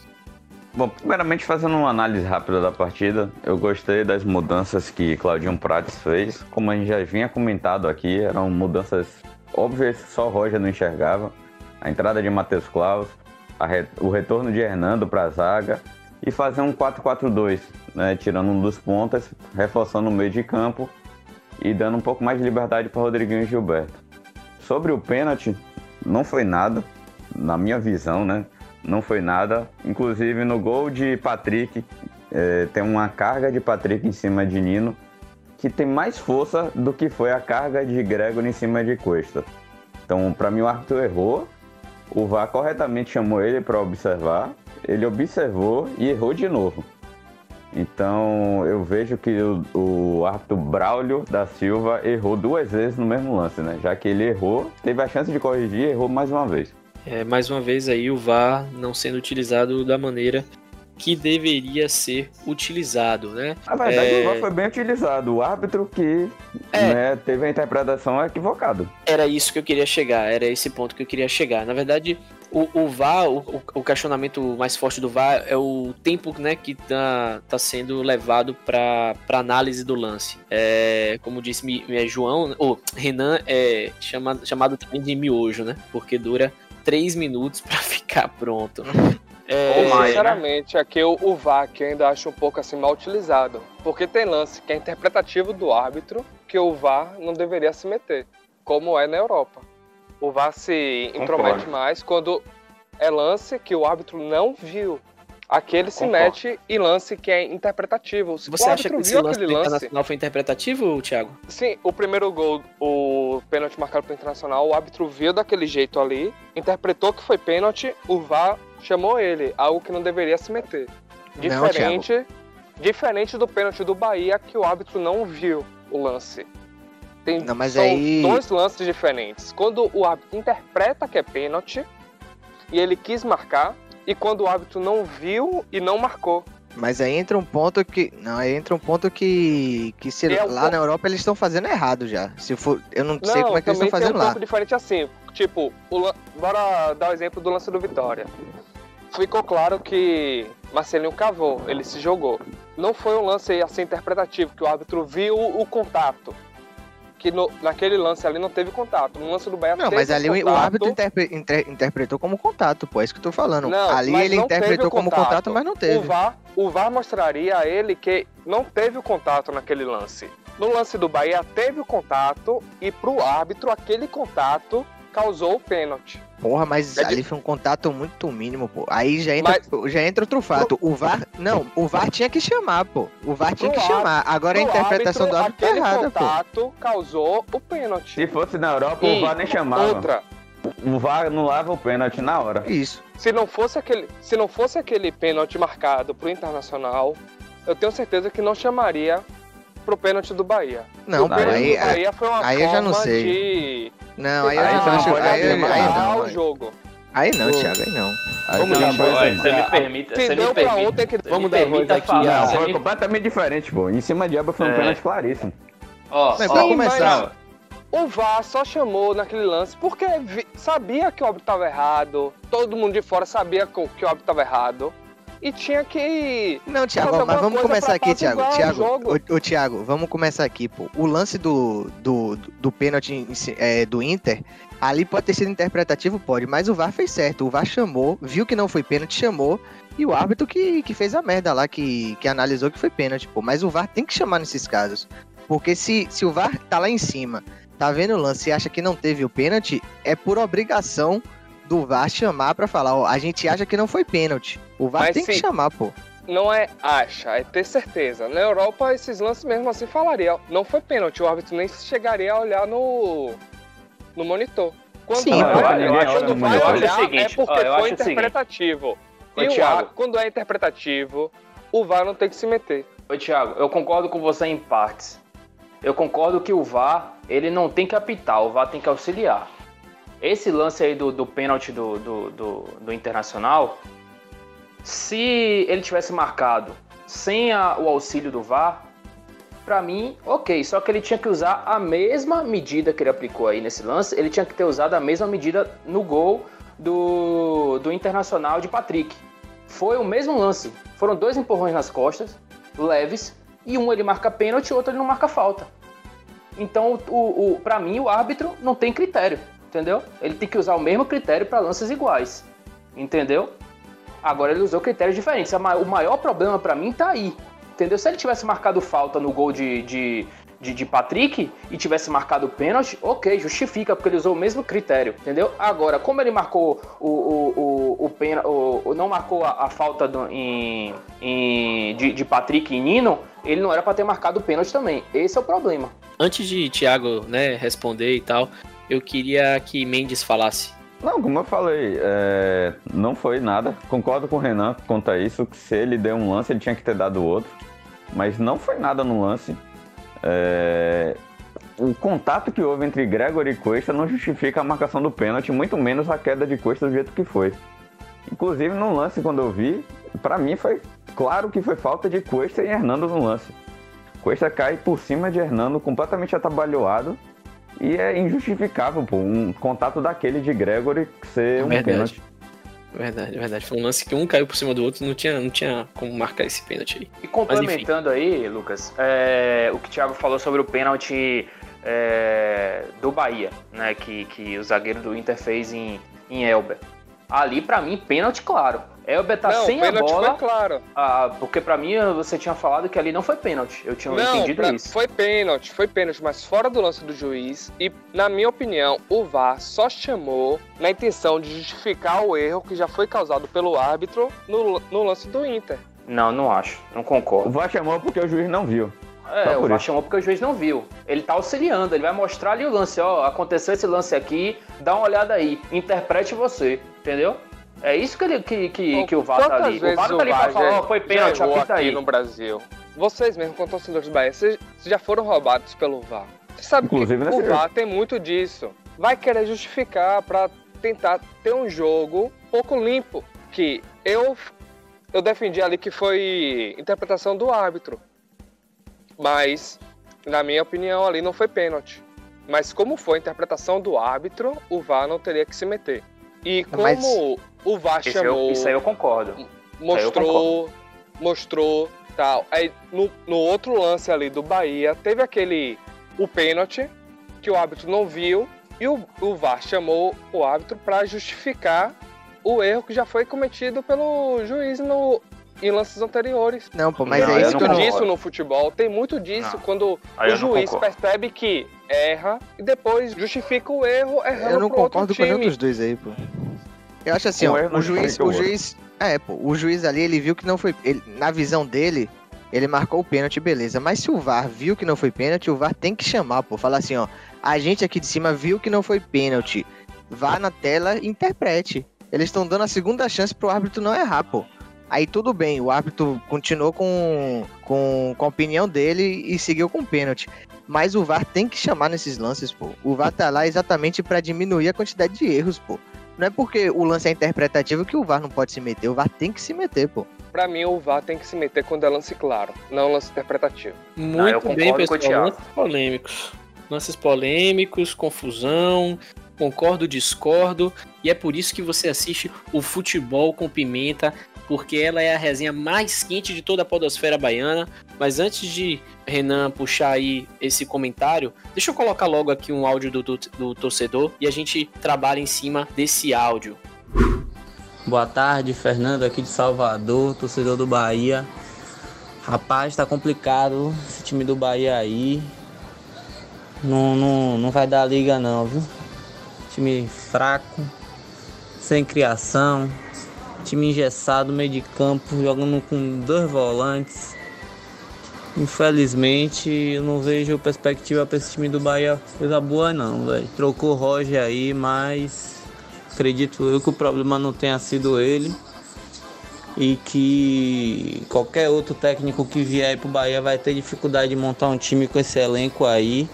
Bom, primeiramente fazendo uma análise rápida da partida, eu gostei das mudanças que Claudinho Prates fez. Como a gente já vinha comentado aqui, eram mudanças que só Roger não enxergava. A entrada de Matheus Claus, re... o retorno de Hernando para a zaga e fazer um 4-4-2, né, tirando um dos pontas, reforçando o meio de campo e dando um pouco mais de liberdade para Rodriguinho e Gilberto. Sobre o pênalti, não foi nada, na minha visão, né? não foi nada. Inclusive no gol de Patrick, é, tem uma carga de Patrick em cima de Nino que tem mais força do que foi a carga de Gregor em cima de Cuesta. Então, para mim, o árbitro errou. O VAR corretamente chamou ele para observar. Ele observou e errou de novo. Então, eu vejo que o, o árbitro Braulio da Silva errou duas vezes no mesmo lance, né? Já que ele errou, teve a chance de corrigir e errou mais uma vez. É, mais uma vez aí o VAR não sendo utilizado da maneira que deveria ser utilizado, né? Na verdade, é... o VAR foi bem utilizado. O árbitro que é... né, teve a interpretação equivocada. Era isso que eu queria chegar, era esse ponto que eu queria chegar. Na verdade, o, o VAR, o, o, questionamento mais forte do VAR é o tempo né, que tá, tá sendo levado para análise do lance. É, como disse é, João, ou Renan, é chamado, chamado também de miojo, né? Porque dura três minutos para ficar pronto. É, Ou mais, sinceramente, né? aqui o, o VAR que eu ainda acho um pouco assim mal utilizado. Porque tem lance que é interpretativo do árbitro que o VAR não deveria se meter, como é na Europa. O VAR se intromete mais quando é lance que o árbitro não viu. Aquele se Concordo. mete em lance que é interpretativo. Você acha que esse lance do lance... Internacional foi interpretativo, Thiago? Sim, o primeiro gol, o pênalti marcado pelo Internacional, o árbitro viu daquele jeito ali, interpretou que foi pênalti, o VAR chamou ele, algo que não deveria se meter. Diferente, não, diferente do pênalti do Bahia, que o árbitro não viu o lance. Tem não, mas são aí... dois lances diferentes. Quando o árbitro interpreta que é pênalti e ele quis marcar, e quando o árbitro não viu e não marcou. Mas aí entra um ponto que. Não, aí entra um ponto que. que se, é lá na Europa eles estão fazendo errado já. Se for. Eu não, não sei como é que eles estão fazendo um lá. um pouco diferente assim. Tipo, o, bora dar o exemplo do lance do Vitória. Ficou claro que Marcelinho cavou, ele se jogou. Não foi um lance assim interpretativo, que o árbitro viu o contato que no, naquele lance ali não teve contato. No lance do Bahia Não, mas ali contato. o árbitro interpre, inter, interpretou como contato, pô. É isso que eu tô falando. Não, ali ele interpretou como contato. contato, mas não teve. O VAR, o VAR mostraria a ele que não teve o contato naquele lance. No lance do Bahia teve o contato e pro árbitro aquele contato causou o pênalti. Porra, mas é ali de... foi um contato muito mínimo, pô. Aí já entra, mas... já entra outro fato. O VAR. Não, o VAR tinha que chamar, pô. O VAR tinha pro que chamar. Agora a interpretação árbitro, do árbitro tá errada, pô. O contato causou o pênalti. Se fosse na Europa, e o VAR nem chamava. Outra. O VAR anulava o pênalti na hora. Isso. Se não fosse aquele, se não fosse aquele pênalti marcado pro Internacional, eu tenho certeza que não chamaria pro pênalti do Bahia. Não, pô, aí, Bahia foi uma aí eu já não sei. De não, aí, aí, não, não, aí, aí, aí não. o jogo. Aí não, Thiago, aí não. Aí Vamos lá, você me permite. Você me permite. Que... Vamos dar voz aqui. Não, foi completamente diferente, pô. Em cima de Abba foi um é. pênalti claríssimo. Ó, mas pra começar. O VAR só chamou naquele lance porque sabia que o óbito estava errado, todo mundo de fora sabia que o óbito estava errado e tinha que. Não, Thiago, mas vamos começar aqui, Thiago. Thiago, o, o Thiago, vamos começar aqui, pô. O lance do, do, do pênalti é, do Inter, ali pode ter sido interpretativo, pode, mas o VAR fez certo. O VAR chamou, viu que não foi pênalti, chamou. E o árbitro que, que fez a merda lá, que, que analisou que foi pênalti, pô. Mas o VAR tem que chamar nesses casos. Porque se, se o VAR tá lá em cima, tá vendo o lance e acha que não teve o pênalti, é por obrigação do VAR chamar para falar, ó, a gente acha que não foi pênalti. O VAR Mas, tem sim, que chamar, pô. Não é acha, é ter certeza. Na Europa, esses lances mesmo assim falariam, não foi pênalti, o árbitro nem chegaria a olhar no, no monitor. Quando sim, vai, eu acho, quando vai olhar, é seguinte, é porque ó, foi interpretativo. E o VAR, quando é interpretativo, o VAR não tem que se meter. Oi, Thiago, eu concordo com você em partes. eu concordo que o VAR, ele não tem que apitar, o VAR tem que auxiliar. Esse lance aí do, do pênalti do, do, do, do Internacional, se ele tivesse marcado sem a, o auxílio do VAR, para mim, ok. Só que ele tinha que usar a mesma medida que ele aplicou aí nesse lance, ele tinha que ter usado a mesma medida no gol do, do Internacional de Patrick. Foi o mesmo lance. Foram dois empurrões nas costas, leves, e um ele marca pênalti e o outro ele não marca falta. Então, o, o, para mim, o árbitro não tem critério, entendeu? Ele tem que usar o mesmo critério para lances iguais, entendeu? Agora ele usou critérios diferentes. O maior problema para mim tá aí, entendeu? Se ele tivesse marcado falta no gol de, de, de, de Patrick e tivesse marcado pênalti, ok, justifica, porque ele usou o mesmo critério, entendeu? Agora, como ele marcou o, o, o, o, pena, o não marcou a, a falta do, em, em, de, de Patrick e Nino, ele não era para ter marcado o pênalti também. Esse é o problema. Antes de Thiago né, responder e tal, eu queria que Mendes falasse. Não, como eu falei, é, não foi nada. Concordo com o Renan quanto a isso, que se ele deu um lance, ele tinha que ter dado outro. Mas não foi nada no lance. É, o contato que houve entre Gregory e Cuesta não justifica a marcação do pênalti, muito menos a queda de Cuesta do jeito que foi. Inclusive no lance, quando eu vi, para mim foi claro que foi falta de Cuesta e Hernando no lance. Cuesta cai por cima de Hernando, completamente atabalhoado. E é injustificável, pô, um contato daquele de Gregory ser é um verdade. pênalti. Verdade, verdade. Foi um lance que um caiu por cima do outro, não tinha, não tinha como marcar esse pênalti aí. E complementando aí, Lucas, é, o que o Thiago falou sobre o pênalti é, do Bahia, né? Que, que o zagueiro do Inter fez em, em Elber. Ali, para mim, pênalti claro. Elber tá não, sem a bola. Foi claro. Ah, porque para mim você tinha falado que ali não foi pênalti. Eu tinha não, entendido pra, isso. Foi pênalti, foi pênalti, mas fora do lance do juiz. E, na minha opinião, o VAR só chamou na intenção de justificar o erro que já foi causado pelo árbitro no, no lance do Inter. Não, não acho. Não concordo. O VAR chamou porque o juiz não viu. É, o VAR chamou porque o juiz não viu. Ele tá auxiliando, ele vai mostrar ali o lance, ó, aconteceu esse lance aqui, dá uma olhada aí, interprete você, entendeu? É isso que, ele, que, que, que o VAR tá ali. O VAR tá ali pra falar, ó, foi pênalti, apita aí. no Brasil. Vocês mesmo, como torcedores do Bahia, vocês já foram roubados pelo VAR. Você sabe Inclusive, que o VAR tem muito disso. Vai querer justificar pra tentar ter um jogo pouco limpo. Que eu, eu defendi ali que foi interpretação do árbitro. Mas, na minha opinião, ali não foi pênalti. Mas como foi a interpretação do árbitro, o VAR não teria que se meter. E como Mas... o VAR isso chamou. Eu, isso aí eu concordo. Mostrou. Eu concordo. Mostrou tal. Aí no, no outro lance ali do Bahia, teve aquele. O pênalti, que o árbitro não viu. E o, o VAR chamou o árbitro para justificar o erro que já foi cometido pelo juiz no, em lances anteriores. Não, pô, mas não, é isso que eu não disso no futebol. Tem muito disso não. quando aí o juiz percebe que erra e depois justifica o erro errando Eu não concordo com nenhum dos dois aí, pô. Eu acho assim, ó, o juiz, o juiz, é, pô, o juiz ali, ele viu que não foi, ele, na visão dele, ele marcou o pênalti, beleza. Mas se o VAR viu que não foi pênalti, o VAR tem que chamar, pô, falar assim, ó, a gente aqui de cima viu que não foi pênalti. Vá na tela e interprete. Eles estão dando a segunda chance pro árbitro não errar, pô. Aí tudo bem, o árbitro continuou com, com, com a opinião dele e seguiu com o pênalti. Mas o VAR tem que chamar nesses lances, pô. O VAR tá lá exatamente para diminuir a quantidade de erros, pô. Não é porque o lance é interpretativo que o VAR não pode se meter. O VAR tem que se meter, pô. Pra mim, o VAR tem que se meter quando é lance claro, não lance interpretativo. Muito não, bem, pessoal. Lances polêmicos. Lances polêmicos, confusão, concordo, discordo. E é por isso que você assiste o Futebol com Pimenta porque ela é a resenha mais quente de toda a podosfera baiana. Mas antes de Renan puxar aí esse comentário, deixa eu colocar logo aqui um áudio do, do, do torcedor e a gente trabalha em cima desse áudio. Boa tarde, Fernando aqui de Salvador, torcedor do Bahia. Rapaz, tá complicado esse time do Bahia aí. Não, não, não vai dar liga não, viu? Time fraco, sem criação, Time engessado, meio de campo, jogando com dois volantes. Infelizmente, eu não vejo perspectiva para esse time do Bahia coisa boa não, velho. Trocou o Roger aí, mas acredito eu que o problema não tenha sido ele. e que qualquer outro técnico que vier para o Bahia vai ter dificuldade de montar um time com esse elenco aí.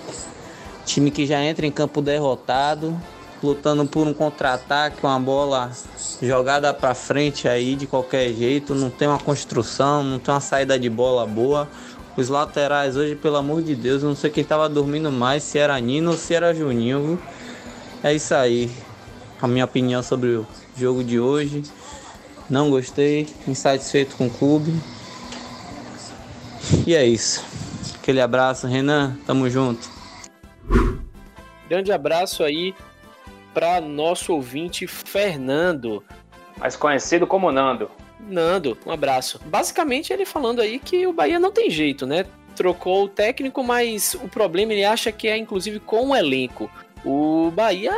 Time que já entra em campo derrotado, lutando por um contra-ataque, uma bola jogada para frente aí de qualquer jeito, não tem uma construção, não tem uma saída de bola boa. Os laterais hoje, pelo amor de Deus, eu não sei quem tava dormindo mais, se era Nino ou se era Juninho. Viu? É isso aí. A minha opinião sobre o jogo de hoje. Não gostei, insatisfeito com o clube. E é isso. Aquele abraço, Renan. Tamo junto. Grande abraço aí para nosso ouvinte Fernando. Mais conhecido como Nando. Nando, um abraço. Basicamente ele falando aí que o Bahia não tem jeito, né? Trocou o técnico, mas o problema ele acha que é inclusive com o elenco. O Bahia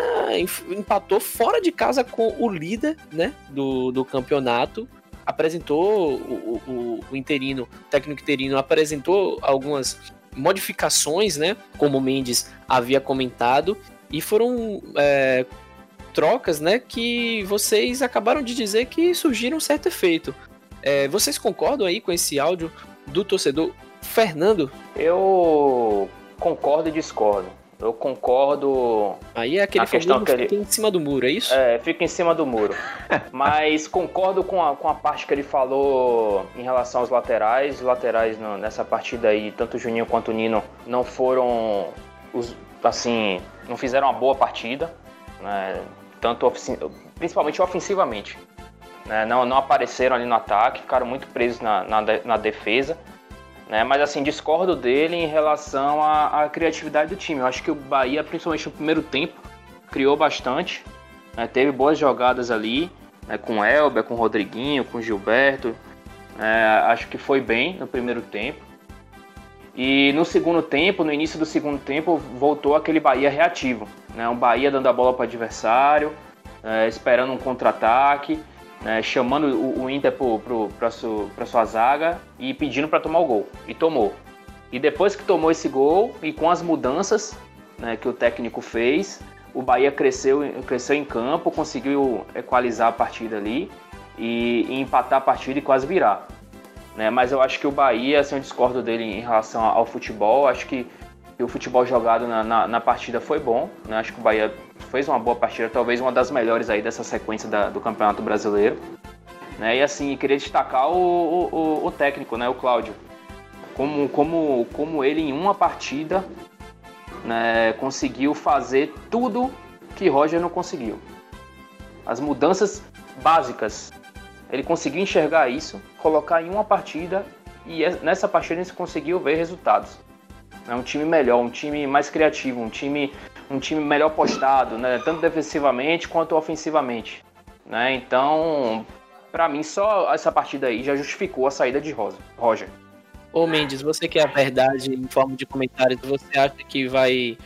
empatou fora de casa com o líder né, do, do campeonato. Apresentou o, o, o interino, o técnico interino apresentou algumas modificações, né? Como o Mendes havia comentado. E foram é, trocas, né? Que vocês acabaram de dizer que surgiram um certo efeito. É, vocês concordam aí com esse áudio do torcedor Fernando? Eu concordo e discordo. Eu concordo. Aí é aquele questão que ele fica em cima do muro, é isso? É, fica em cima do muro. Mas concordo com a, com a parte que ele falou em relação aos laterais. Os laterais nessa partida aí, tanto o Juninho quanto o Nino, não foram os, assim, não fizeram uma boa partida, né? Tanto principalmente ofensivamente. Né? Não, não apareceram ali no ataque, ficaram muito presos na, na, na defesa. Né? Mas assim, discordo dele em relação à, à, criatividade do time. Eu acho que o Bahia, principalmente no primeiro tempo, criou bastante. Né? Teve boas jogadas ali, né? com Elber, com Rodriguinho, com Gilberto. É, acho que foi bem no primeiro tempo. E no segundo tempo, no início do segundo tempo, voltou aquele Bahia reativo. Né? Um Bahia dando a bola para o adversário, é, esperando um contra-ataque né, chamando o, o Inter para su, sua zaga e pedindo para tomar o gol. E tomou. E depois que tomou esse gol e com as mudanças né, que o técnico fez, o Bahia cresceu, cresceu em campo, conseguiu equalizar a partida ali e, e empatar a partida e quase virar. Né? Mas eu acho que o Bahia, assim, eu discordo dele em relação ao futebol. Acho que, o futebol jogado na, na, na partida foi bom. Né? Acho que o Bahia fez uma boa partida, talvez uma das melhores aí dessa sequência da, do Campeonato Brasileiro. Né? E assim, queria destacar o, o, o, técnico, né, o Cláudio. Como, como, como ele em uma partida né, conseguiu fazer tudo que Roger não conseguiu. As mudanças básicas. Ele conseguiu enxergar isso, colocar em uma partida e é, nessa partida ele conseguiu ver resultados. É um time melhor, um time mais criativo, um time um time melhor postado, né? Tanto defensivamente quanto ofensivamente. Né? Então, para mim, só essa partida aí já justificou a saída de Rosa, Roger. Ô Mendes, você que é a verdade em forma de comentários, você acha que vai.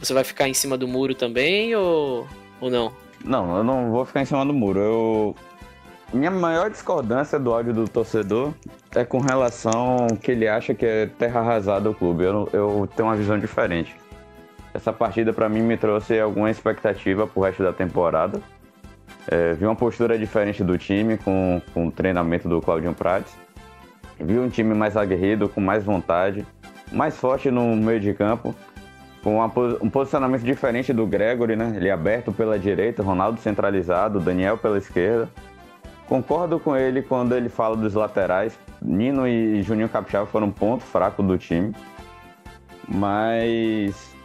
Você vai ficar em cima do muro também ou, ou não? Não, eu não vou ficar em cima do muro. Eu. Minha maior discordância do áudio do torcedor é com relação que ele acha que é terra arrasada o clube. Eu, eu tenho uma visão diferente. Essa partida para mim me trouxe alguma expectativa pro resto da temporada. É, vi uma postura diferente do time com, com o treinamento do Claudinho Prates. Vi um time mais aguerrido, com mais vontade, mais forte no meio de campo, com uma, um posicionamento diferente do Gregory, né? Ele é aberto pela direita, Ronaldo centralizado, Daniel pela esquerda. Concordo com ele quando ele fala dos laterais. Nino e Juninho Capixaba foram um ponto fraco do time. Mas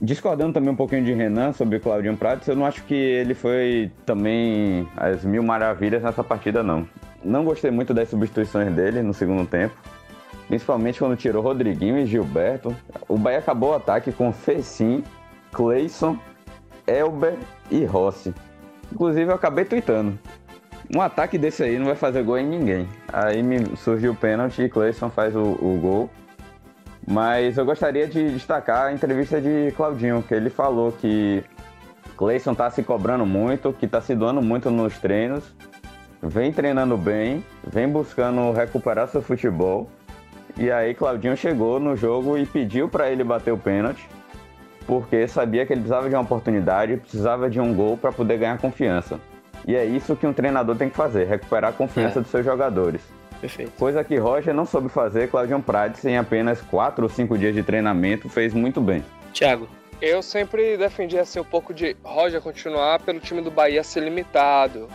Discordando também um pouquinho de Renan sobre o Claudinho Prates, eu não acho que ele foi também as mil maravilhas nessa partida, não. Não gostei muito das substituições dele no segundo tempo, principalmente quando tirou Rodriguinho e Gilberto. O Bahia acabou o ataque com Fecim, Cleison, Elber e Rossi. Inclusive, eu acabei tweetando. Um ataque desse aí não vai fazer gol em ninguém. Aí me surgiu o pênalti e Cleison faz o, o gol. Mas eu gostaria de destacar a entrevista de Claudinho, que ele falou que Cleison está se cobrando muito, que está se doando muito nos treinos, vem treinando bem, vem buscando recuperar seu futebol. E aí Claudinho chegou no jogo e pediu para ele bater o pênalti, porque sabia que ele precisava de uma oportunidade, precisava de um gol para poder ganhar confiança. E é isso que um treinador tem que fazer, recuperar a confiança É. dos seus jogadores. Perfeito. Coisa que Roger não soube fazer, Claudio Prates, em apenas 4 ou 5 dias de treinamento, fez muito bem. Thiago, Eu sempre defendi assim um pouco de Roger continuar pelo time do Bahia ser limitado,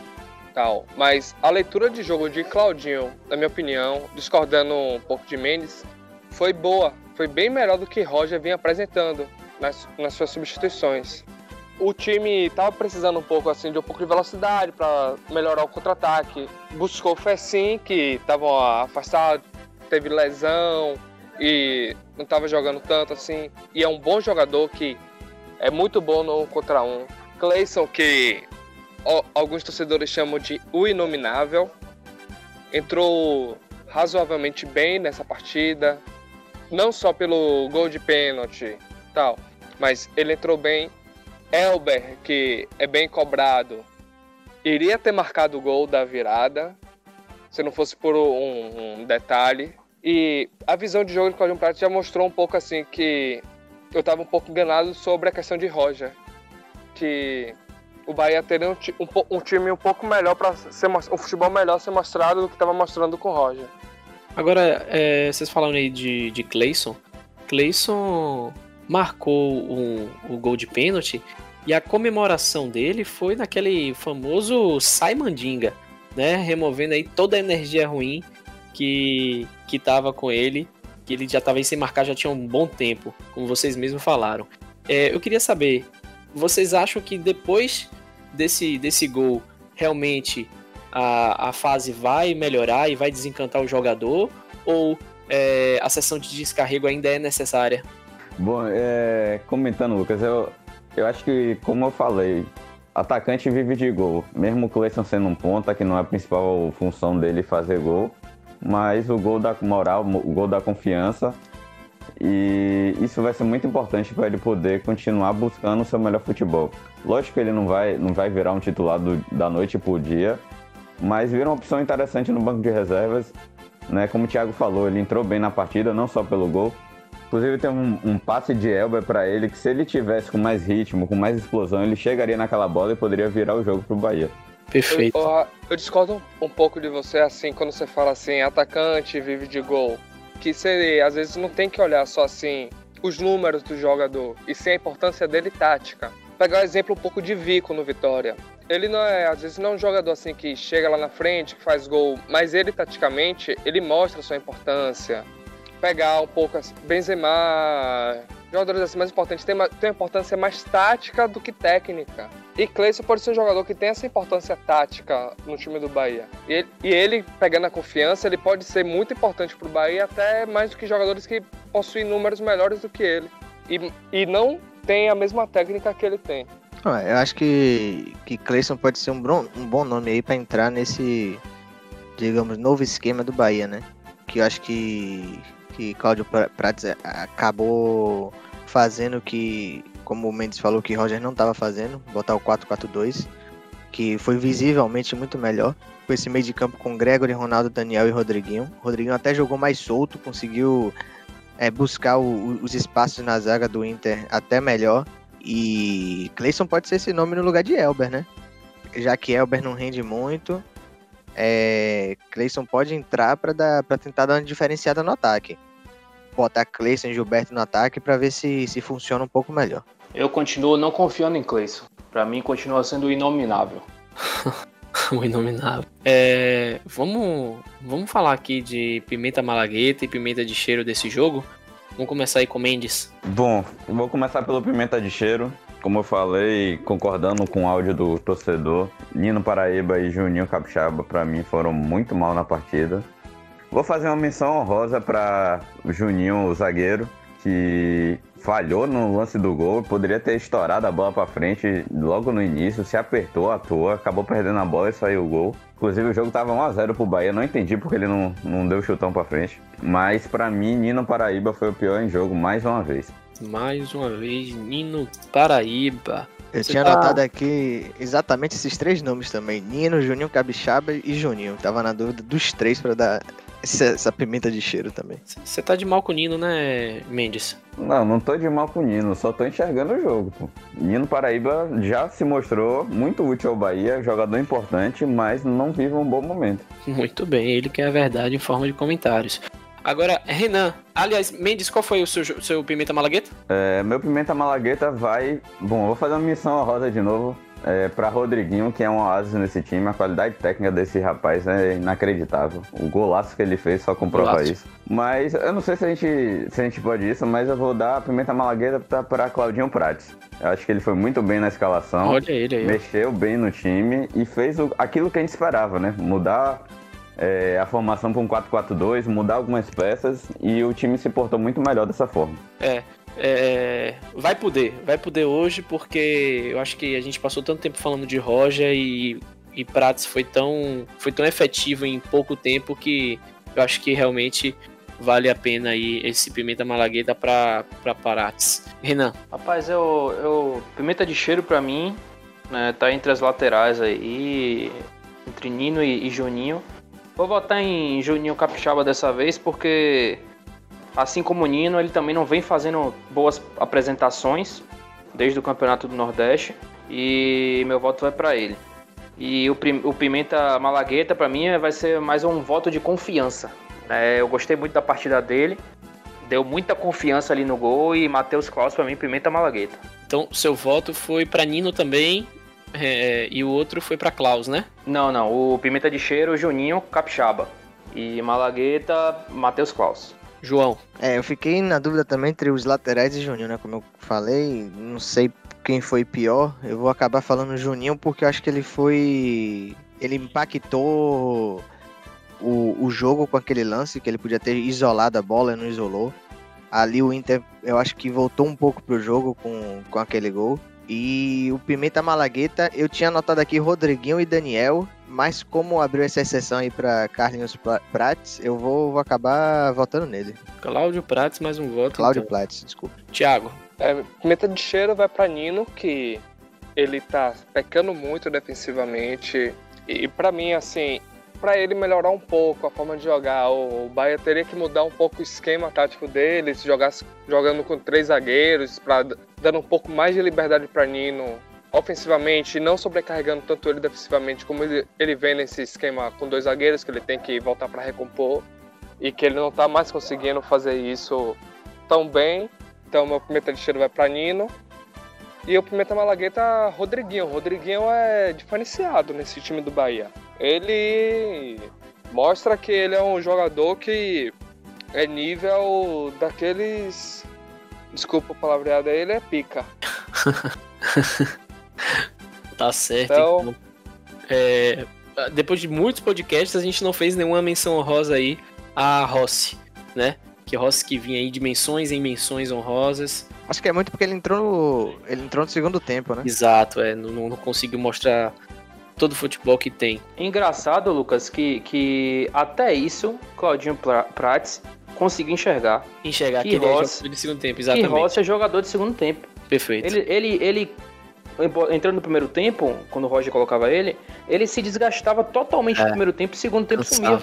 tal. Mas a leitura de jogo de Claudinho, na minha opinião, discordando um pouco de Mendes, foi boa, foi bem melhor do que Roger vinha apresentando nas, nas suas substituições. O time estava precisando um pouco assim de um pouco de velocidade para melhorar o contra-ataque. Buscou o Fessim, que estavam afastados, teve lesão, e não estava jogando tanto assim. E é um bom jogador que é muito bom no contra um. Cleison, que alguns torcedores chamam de o inominável, entrou razoavelmente bem nessa partida. Não só pelo gol de pênalti tal, mas ele entrou bem. Elber, que é bem cobrado, iria ter marcado o gol da virada, se não fosse por um, um detalhe. E a visão de jogo de Claudio Prato já mostrou um pouco assim que eu estava um pouco enganado sobre a questão de Roger. Que o Bahia teria um, um um time um pouco melhor para ser um futebol melhor ser mostrado do que estava mostrando com Roger. agora é, vocês falando aí de, de Clayson. Clayson marcou um- o gol de pênalti e a comemoração dele foi naquele famoso sai mandinga, né? Removendo aí toda a energia ruim que, que tava com ele, que ele já tava sem marcar já tinha um bom tempo, como vocês mesmos falaram. É, eu queria saber, vocês acham que depois desse, desse gol, realmente a, a fase vai melhorar e vai desencantar o jogador? Ou é, a sessão de descarrego ainda é necessária? Bom, é, comentando, Lucas, eu, eu acho que, como eu falei, atacante vive de gol. Mesmo o Cleison sendo um ponta, que não é a principal função dele fazer gol, mas o gol da moral, o gol da confiança. E isso vai ser muito importante para ele poder continuar buscando o seu melhor futebol. Lógico que ele não vai, não vai virar um titular do- da noite pro dia, mas vira uma opção interessante no banco de reservas. Né? Como o Thiago falou, ele entrou bem na partida, não só pelo gol, Inclusive tem um, um passe de Elber para ele que se ele tivesse com mais ritmo, com mais explosão, ele chegaria naquela bola e poderia virar o jogo pro Bahia. Perfeito. Eu, eu- eu discordo um, um pouco de você, assim, quando você fala assim, atacante vive de gol. Que você, às vezes, não tem que olhar só, assim, os números do jogador, e sim a importância dele tática. Pegar o exemplo um pouco de Vico no Vitória. Ele não é, às vezes, não é um jogador, assim, que chega lá na frente, que faz gol, mas ele, taticamente, ele mostra a sua importância. Pegar um pouco, assim, Benzema, jogadores assim mais importantes, tem, uma- tem uma importância mais tática do que técnica. E Cleison pode ser um jogador que tem essa importância tática no time do Bahia. E ele, e ele, pegando a confiança, ele pode ser muito importante pro Bahia, até mais do que jogadores que possuem números melhores do que ele. E, e não tem a mesma técnica que ele tem. Ah, Eu acho que, que Cleison pode ser um, bom- um bom nome aí pra entrar nesse, digamos, novo esquema do Bahia, né? Que eu acho que, que Cláudio Pra- Prates é, acabou fazendo que, como o Mendes falou, que Roger não estava fazendo, botar o 4-4-2, que foi visivelmente muito melhor. Com esse meio de campo com Gregory, Ronaldo, Daniel e Rodriguinho. Rodriguinho até jogou mais solto, conseguiu é, buscar o- os espaços na zaga do Inter até melhor. E Cleison pode ser esse nome no lugar de Elber, né? Já que Elber não rende muito, é, Cleison pode entrar para dar para tentar dar uma diferenciada no ataque. Botar Cleison e Gilberto no ataque para ver se, se funciona um pouco melhor. Eu continuo não confiando em Cleison. Pra mim, continua sendo inominável. o inominável. É, vamos, vamos falar aqui de pimenta malagueta e pimenta de cheiro desse jogo. Vamos começar aí com Mendes. Bom, vou começar pelo Pimenta de Cheiro. Como eu falei, concordando com o áudio do torcedor, Nino Paraíba e Juninho Capixaba, para mim, foram muito mal na partida. Vou fazer uma menção honrosa para Juninho, o zagueiro, que falhou no lance do gol, poderia ter estourado a bola para frente logo no início, se apertou à toa, acabou perdendo a bola e saiu o gol. Inclusive o jogo tava 1x0 pro Bahia, não entendi porque ele não, não deu chutão para frente. Mas para mim, Nino Paraíba foi o pior em jogo mais uma vez. Mais uma vez, Nino Paraíba. Eu Você tinha tá- anotado aqui exatamente esses três nomes também: Nino, Juninho Capixaba e Juninho. Tava na dúvida dos três pra dar essa, essa pimenta de cheiro também. Você tá de mal com o Nino, né, Mendes? Não, não tô de mal com o Nino, só tô enxergando o jogo, pô. Nino Paraíba já se mostrou muito útil ao Bahia, jogador importante, mas não vive um bom momento. Muito bem, ele que é a verdade em forma de comentários. Agora, Renan, aliás, Mendes, qual foi o seu, seu Pimenta Malagueta? É, meu Pimenta Malagueta vai. Bom, eu vou fazer uma missão rosa de novo. É, pra Rodriguinho, que é um oásis nesse time, a qualidade técnica desse rapaz é inacreditável. O golaço que ele fez só comprova Golaço. isso. Mas eu não sei se a gente, se a gente pode isso, mas eu vou dar a pimenta malagueta pra Claudinho Prates. Eu acho que ele foi muito bem na escalação. Olha ele aí. mexeu bem no time e fez o- aquilo que a gente esperava, né? Mudar é, a formação para um 4-4-2, mudar algumas peças e o time se portou muito melhor dessa forma. É, é, vai poder, vai poder hoje, porque eu acho que a gente passou tanto tempo falando de Roger e, e Prates foi tão, foi tão efetivo em pouco tempo que eu acho que realmente vale a pena aí esse Pimenta Malagueta pra, pra Prates. Renan, Rapaz, eu, eu pimenta de cheiro pra mim, né, tá entre as laterais aí, entre Nino e, e Juninho. Vou votar em Juninho Capixaba dessa vez porque assim como o Nino, ele também não vem fazendo boas apresentações desde o Campeonato do Nordeste e meu voto vai pra ele. E o, o Pimenta Malagueta pra mim vai ser mais um voto de confiança. né? eu gostei muito da partida dele, deu muita confiança ali no gol e Matheus Klaus pra mim Pimenta Malagueta. então seu voto foi pra Nino também é, e o outro foi pra Klaus, né? Não, não, o Pimenta de Cheiro, Juninho Capixaba. E Malagueta, Matheus Klaus. João, É, eu fiquei na dúvida também entre os laterais e Juninho, né? Como eu falei, não sei quem foi pior. Eu vou acabar falando Juninho porque eu acho que ele foi. Ele impactou o, o jogo com aquele lance que ele podia ter isolado a bola e não isolou. Ali o Inter, eu acho que voltou um pouco pro jogo com, com aquele gol. E o Pimenta Malagueta, eu tinha anotado aqui Rodriguinho e Daniel, mas como abriu essa exceção aí pra Carlinhos Pra- Prates, eu vou, vou acabar votando nele. Cláudio Prates, mais um voto. Cláudio então. Prates, desculpa. Thiago, É, pimenta de cheiro vai pra Nino, que ele tá pecando muito defensivamente. E pra mim, assim, pra ele melhorar um pouco a forma de jogar, o Bahia teria que mudar um pouco o esquema tático dele, se jogasse jogando com três zagueiros, pra, dando um pouco mais de liberdade pra Nino ofensivamente, não sobrecarregando tanto ele defensivamente como ele, ele vem nesse esquema com dois zagueiros, que ele tem que voltar pra recompor, e que ele não tá mais conseguindo fazer isso tão bem. Então, meu pimenta de cheiro vai pra Nino. E o pimenta malagueta, Rodriguinho. Rodriguinho é diferenciado nesse time do Bahia. Ele mostra que ele é um jogador que é nível daqueles. Desculpa o palavreado aí, ele é pica. Tá certo. Então- Então, é, depois de muitos podcasts, a gente não fez nenhuma menção honrosa aí a Rossi, né? Que Rossi que vinha aí de menções em menções honrosas. Acho que é muito porque ele entrou. Ele entrou no segundo tempo, né? Exato, é, não, não conseguiu mostrar todo o futebol que tem. Engraçado, Lucas, que, que até isso, Claudinho Pra- Prates conseguiu enxergar Enxergar Que que ele é de segundo tempo, que exatamente. Rossi é jogador de segundo tempo. Perfeito. Ele, ele, ele entrando no primeiro tempo, quando o Roger colocava ele, ele se desgastava totalmente no É. primeiro tempo e segundo tempo sumia.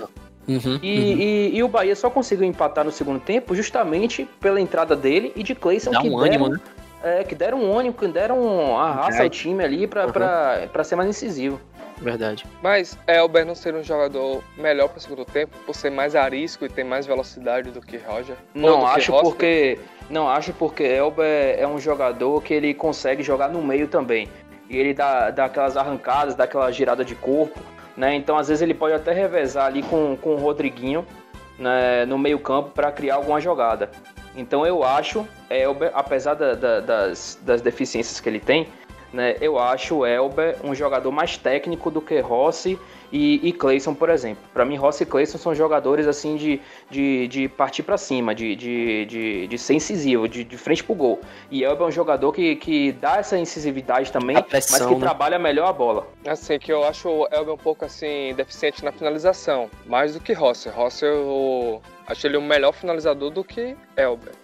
Uhum, E, uhum. e, e o Bahia só conseguiu empatar no segundo tempo justamente pela entrada dele e de Cleison Dá que, um deram, ânimo, né? é, que deram um ânimo, que deram a raça ao time ali pra, Uhum. pra, pra ser mais incisivo. Verdade. Mas Elber não ser um jogador melhor para o segundo tempo, por ser mais arisco e ter mais velocidade do que Roger? Não acho porque não acho porque Elber é um jogador que ele consegue jogar no meio também. E ele dá, dá aquelas arrancadas, dá aquela girada de corpo, né? Então às vezes ele pode até revezar ali com, com o Rodriguinho né, no meio campo para criar alguma jogada. Então eu acho Elber, apesar da- da- das, das deficiências que ele tem, né, eu acho o Elber um jogador mais técnico do que Rossi e, e Cleison, por exemplo. Para mim, Rossi e Cleison são jogadores assim de, de, de partir para cima, de, de, de, de ser incisivo, de, de frente pro gol. E Elber é um jogador que, que dá essa incisividade também, pressão, mas que né? trabalha melhor a bola. Assim, que eu acho o Elber um pouco assim, deficiente na finalização, mais do que Rossi. Rossi eu acho ele um melhor finalizador do que Elber.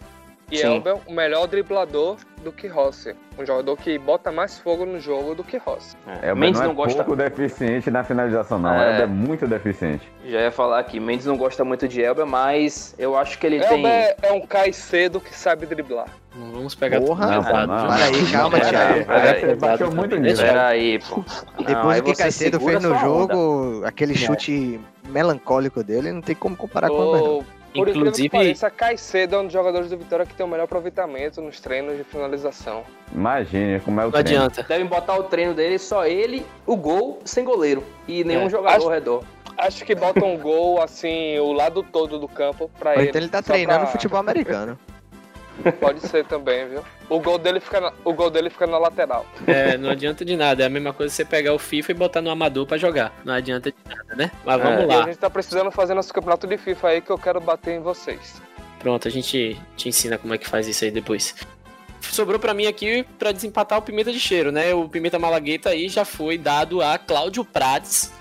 E Sim. Elber, o melhor driblador do que Rossi. Um jogador que bota mais fogo no jogo do que Rossi. É, o Mendes não é não gosta. pouco deficiente na finalização, não. É. É, é muito deficiente. Já ia falar aqui, Mendes não gosta muito de Elber, mas eu acho que ele tem. Elber é um Caicedo que sabe driblar. Não vamos pegar Porra, tudo não, não. Para aí, calma, Thiago. baixou muito nisso. Deixa- Pera aí, pô. Não, Depois do que Caicedo fez no sua onda. jogo, aquele chute melancólico dele, não tem como comparar com o Elber, não. Por Inclusive- que pareça, Caicedo é um dos jogadores do Vitória que tem o melhor aproveitamento nos treinos de finalização. Imagine como é o Não treino. adianta. Devem botar o treino dele, só ele, o gol, sem goleiro. E nenhum É. jogador Acho- ao redor. Acho que bota um gol, assim, o lado todo do campo pra Ou ele. então ele tá treinando pra- futebol americano. Pode ser também, viu? O gol dele fica na, o gol dele fica na lateral. É, não adianta de nada. É a mesma coisa você pegar o FIFA e botar no amador pra jogar. Não adianta de nada, né? Mas vamos É. E a lá. gente tá precisando fazer nosso campeonato de FIFA aí que eu quero bater em vocês. Pronto, a gente te ensina como é que faz isso aí depois. Sobrou pra mim aqui pra desempatar o Pimenta de Cheiro, né? O Pimenta Malagueta aí já foi dado a Cláudio Prates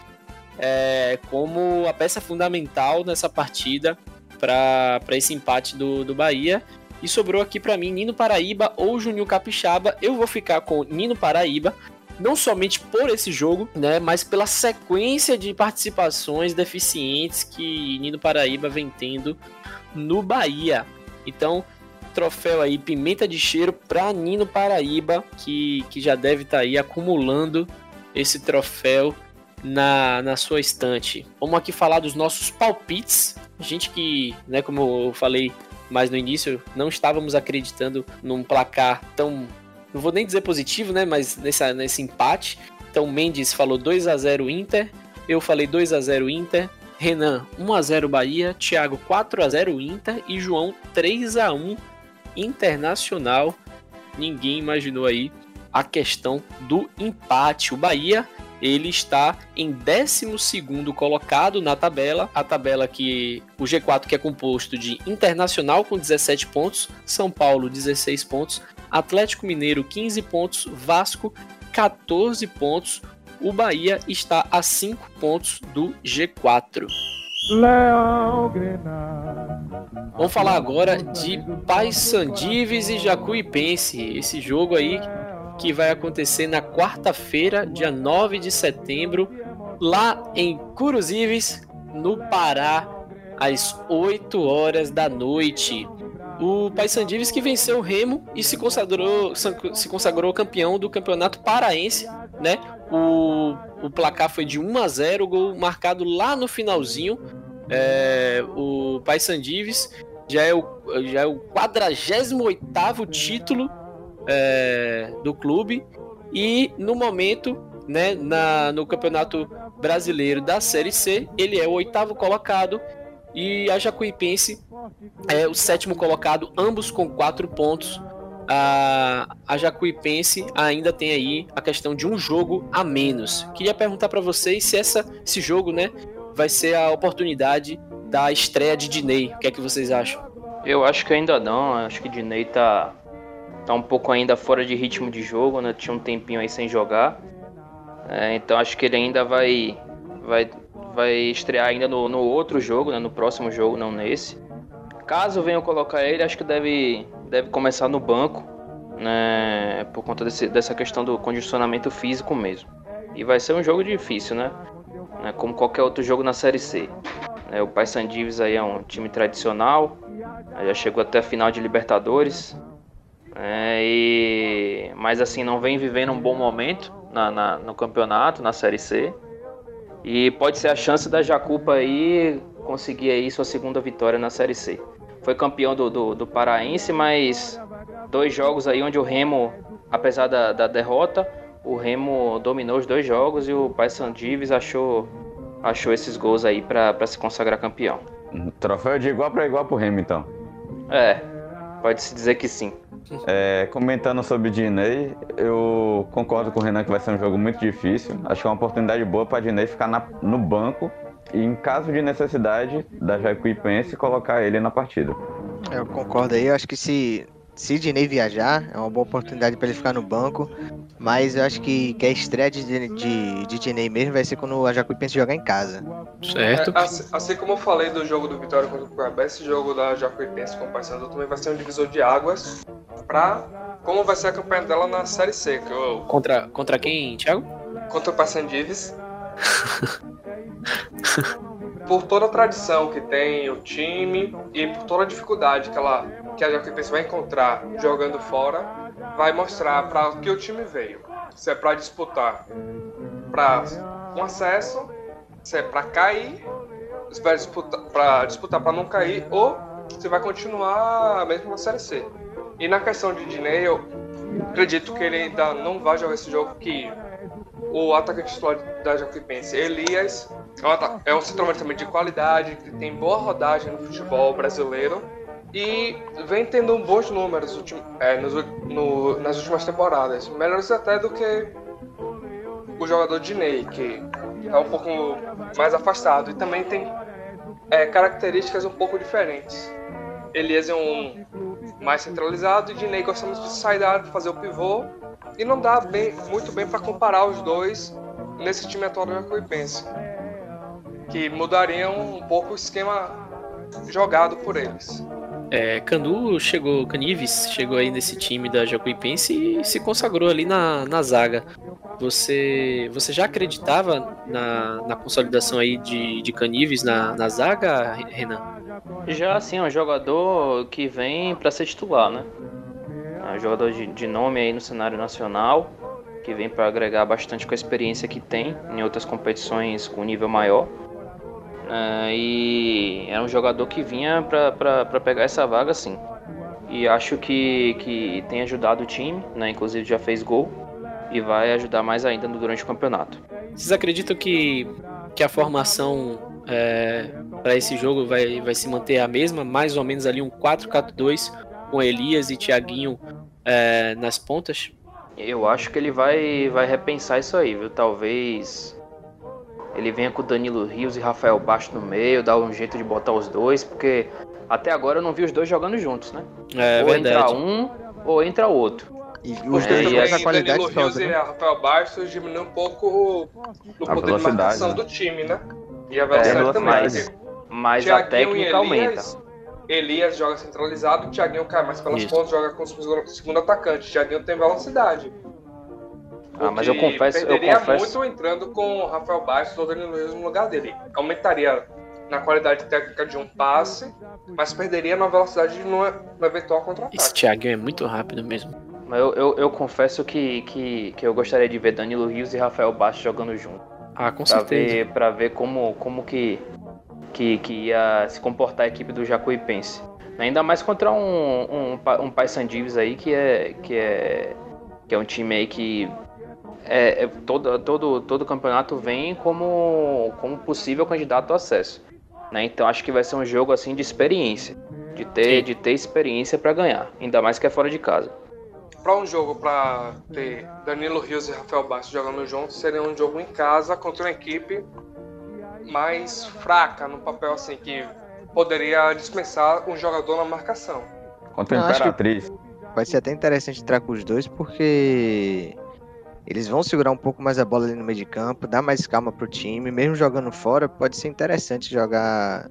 é, como a peça fundamental nessa partida pra pra esse empate do, do Bahia. E sobrou aqui pra mim Nino Paraíba ou Juninho Capixaba. Eu vou ficar com Nino Paraíba, não somente por esse jogo, né, mas pela sequência de participações deficientes que Nino Paraíba vem tendo no Bahia. Então, troféu aí, pimenta de cheiro para Nino Paraíba, que, que já deve estar aí acumulando esse troféu na, na sua estante. Vamos aqui falar dos nossos palpites. Gente que, né, como eu falei mais no início, não estávamos acreditando num placar tão. Não vou nem dizer positivo, né? Mas nessa, nesse empate. Então, Mendes falou 2 a 0 Inter. Eu falei 2 a 0 Inter. Renan 1 a 0 Bahia, Thiago 4 a 0 Inter e João 3 a 1 Internacional. Ninguém imaginou aí a questão do empate. O Bahia, ele está em 12º colocado na tabela, a tabela que o G4 que é composto de Internacional com 17 pontos, São Paulo 16 pontos, Atlético Mineiro 15 pontos, Vasco 14 pontos. O Bahia está a 5 pontos do G4. Vamos falar agora de Paysandives e Jacuipense. Esse jogo aí que vai acontecer na quarta-feira, dia 9 de setembro, lá em Curuzives, no Pará, às 8 horas da noite. O Paysandives que venceu o Remo e se consagrou, se consagrou campeão do Campeonato Paraense, né? O, o placar foi de 1 a 0, gol marcado lá no finalzinho. É, o Paysandives já é o, já é o 48º título é, do clube e no momento, né, na, no Campeonato Brasileiro da Série C, ele é o oitavo colocado e a Jacuipense é o sétimo colocado, ambos com quatro pontos. A, a Jacuipense ainda tem aí a questão de um jogo a menos. Queria perguntar para vocês se essa, esse jogo, né, vai ser a oportunidade da estreia de Dinei. O que é que vocês acham? Eu acho que ainda não. Acho que Dinei tá, tá um pouco ainda fora de ritmo de jogo, né? Tinha um tempinho aí sem jogar. É, então acho que ele ainda vai, vai, vai estrear ainda no, no outro jogo, né? No próximo jogo, não nesse. Caso venham colocar ele, acho que deve, deve começar no banco, né? Por conta desse, dessa questão do condicionamento físico mesmo. E vai ser um jogo difícil, né? né? Como qualquer outro jogo na Série C. É, o Paysandives aí é um time tradicional, já chegou até a final de Libertadores. É, e... Mas assim, não vem vivendo um bom momento na, na- no campeonato, na Série C. E pode ser a chance da Jacupa aí conseguir aí sua segunda vitória na Série C. Foi campeão do, do, do Paraense, mas dois jogos aí onde o Remo, apesar da, da derrota, o Remo dominou os dois jogos e o Paysandives achou, achou esses gols aí para se consagrar campeão. Troféu de igual para igual pro Remo, então. É, pode-se dizer que sim. É, comentando sobre o Dinei, eu concordo com o Renan que vai ser um jogo muito difícil. Acho que é uma oportunidade boa para Dinei ficar na- no banco e, em caso de necessidade da Jacuipense, colocar ele na partida. Eu concordo aí, acho que se se Dinei viajar, é uma boa oportunidade para ele ficar no banco. Mas eu acho que, que a estreia de, de, de Dinei mesmo vai ser quando a Jacuipense jogar em casa. Certo. É, assim, assim, como eu falei do jogo do Vitória contra o Cuiabá, esse jogo da Jacuipense com o Paysandu também vai ser um divisor de águas para como vai ser a campanha dela na Série C. Que eu... Contra, contra quem, Thiago? Contra o Paysandives. por toda a tradição que tem o time e por toda a dificuldade que ela que a Jacuipense vai encontrar jogando fora, vai mostrar para que o time veio. Se é para disputar para um acesso, se é para cair, se vai disputar para disputar para não cair ou se vai continuar mesmo na série C. E na questão de Diney, eu acredito que ele ainda não vai jogar esse jogo que o atacante titular da Jacuipense, Elias, é um centroavante também de qualidade, que tem boa rodagem no futebol brasileiro e vem tendo bons números é, nos, no, nas últimas temporadas, melhores até do que o jogador Diney, que é um pouco mais afastado e também tem é, características um pouco diferentes. Elias é um mais centralizado e Diney gostamos de sair da área, fazer o pivô e não dá bem, muito bem para comparar os dois nesse time atual do Jacuipense, que mudariam um pouco o esquema jogado por eles. É, Canu chegou, Canives chegou aí nesse time da Jacuipense e se consagrou ali na, na zaga. Você, você já acreditava na, na consolidação aí de, de Canives na, na zaga, Renan? Já, sim, é um jogador que vem para ser titular, né? É um jogador de, de nome aí no cenário nacional, que vem para agregar bastante com a experiência que tem em outras competições com nível maior. Uh, e era um jogador que vinha para pegar essa vaga sim. E acho que, que tem ajudado o time, né? inclusive já fez gol e vai ajudar mais ainda durante o campeonato. Vocês acreditam que, que a formação é, para esse jogo vai, vai se manter a mesma? Mais ou menos ali um 4-4-2 com Elias e Thiaguinho é, nas pontas? Eu acho que ele vai, vai repensar isso aí, viu? Talvez ele venha com Danilo Rios e Rafael Baixo no meio, dá um jeito de botar os dois, porque até agora eu não vi os dois jogando juntos, né? É ou verdade. entra um ou entra outro. E os dois é, a qualidade Danilo Rios e né? Rafael Baixo diminui um pouco o poder de marcação né? do time, né? E a velocidade é, também. Mas, mas a técnica aumenta. Elias joga centralizado, o Thiaguinho cai mais pelas pontas, joga com o segundo atacante. O Thiaguinho tem velocidade. Ah, mas eu confesso, eu confesso. muito entrando com o Rafael Bastos ou Danilo Rios no lugar dele. Aumentaria na qualidade técnica de um passe, mas perderia na velocidade no, no eventual contra-ataque. Esse Thiago é muito rápido mesmo. Eu, eu, eu, confesso que, que, que eu gostaria de ver Danilo Rios e Rafael Bastos jogando junto. Ah, com pra certeza. Ver, pra ver como, como que, que, que ia se comportar a equipe do Jacuipense. Ainda mais contra um, um, um Paysandives aí que é, que é que é um time aí que é, é, todo, todo, todo campeonato vem como, como possível candidato ao acesso. Né? Então acho que vai ser um jogo assim de experiência, de ter, de ter experiência para ganhar, ainda mais que é fora de casa. Para um jogo para ter Danilo Rios e Rafael Bastos jogando juntos, seria um jogo em casa contra uma equipe mais fraca no papel assim que poderia dispensar um jogador na marcação. Contra a Imperatriz. Vai ser até interessante entrar com os dois porque eles vão segurar um pouco mais a bola ali no meio de campo, dar mais calma pro time, mesmo jogando fora, pode ser interessante jogar,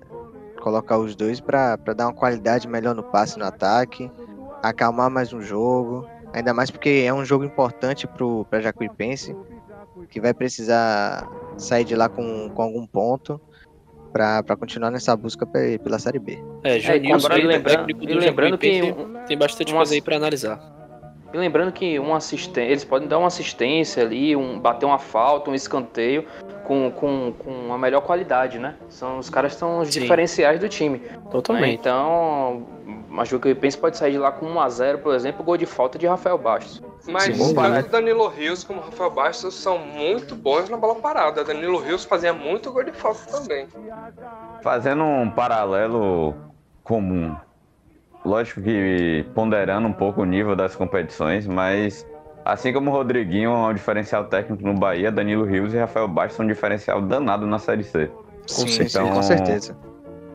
colocar os dois para dar uma qualidade melhor no passe no ataque, acalmar mais um jogo, ainda mais porque é um jogo importante pro para Jacuipense, que vai precisar sair de lá com, com algum ponto para continuar nessa busca pela Série B. É, Janilson, é, lembrando, e lembrando que tem bastante coisa aí para analisar. E lembrando que um assistente, eles podem dar uma assistência ali, um, bater uma falta, um escanteio com, com, com uma melhor qualidade, né? São, os caras são os Sim. diferenciais do time. Totalmente. Né? Então, acho que o penso pode sair de lá com 1x0, por exemplo, gol de falta de Rafael Bastos. Mas Sim, tanto Danilo Rios como Rafael Bastos são muito bons na bola parada. Danilo Rios fazia muito gol de falta também. Fazendo um paralelo comum lógico que ponderando um pouco o nível das competições, mas assim como o Rodriguinho é um diferencial técnico no Bahia, Danilo Rios e Rafael Bastos são um diferencial danado na Série C. Sim, então, sim, com certeza.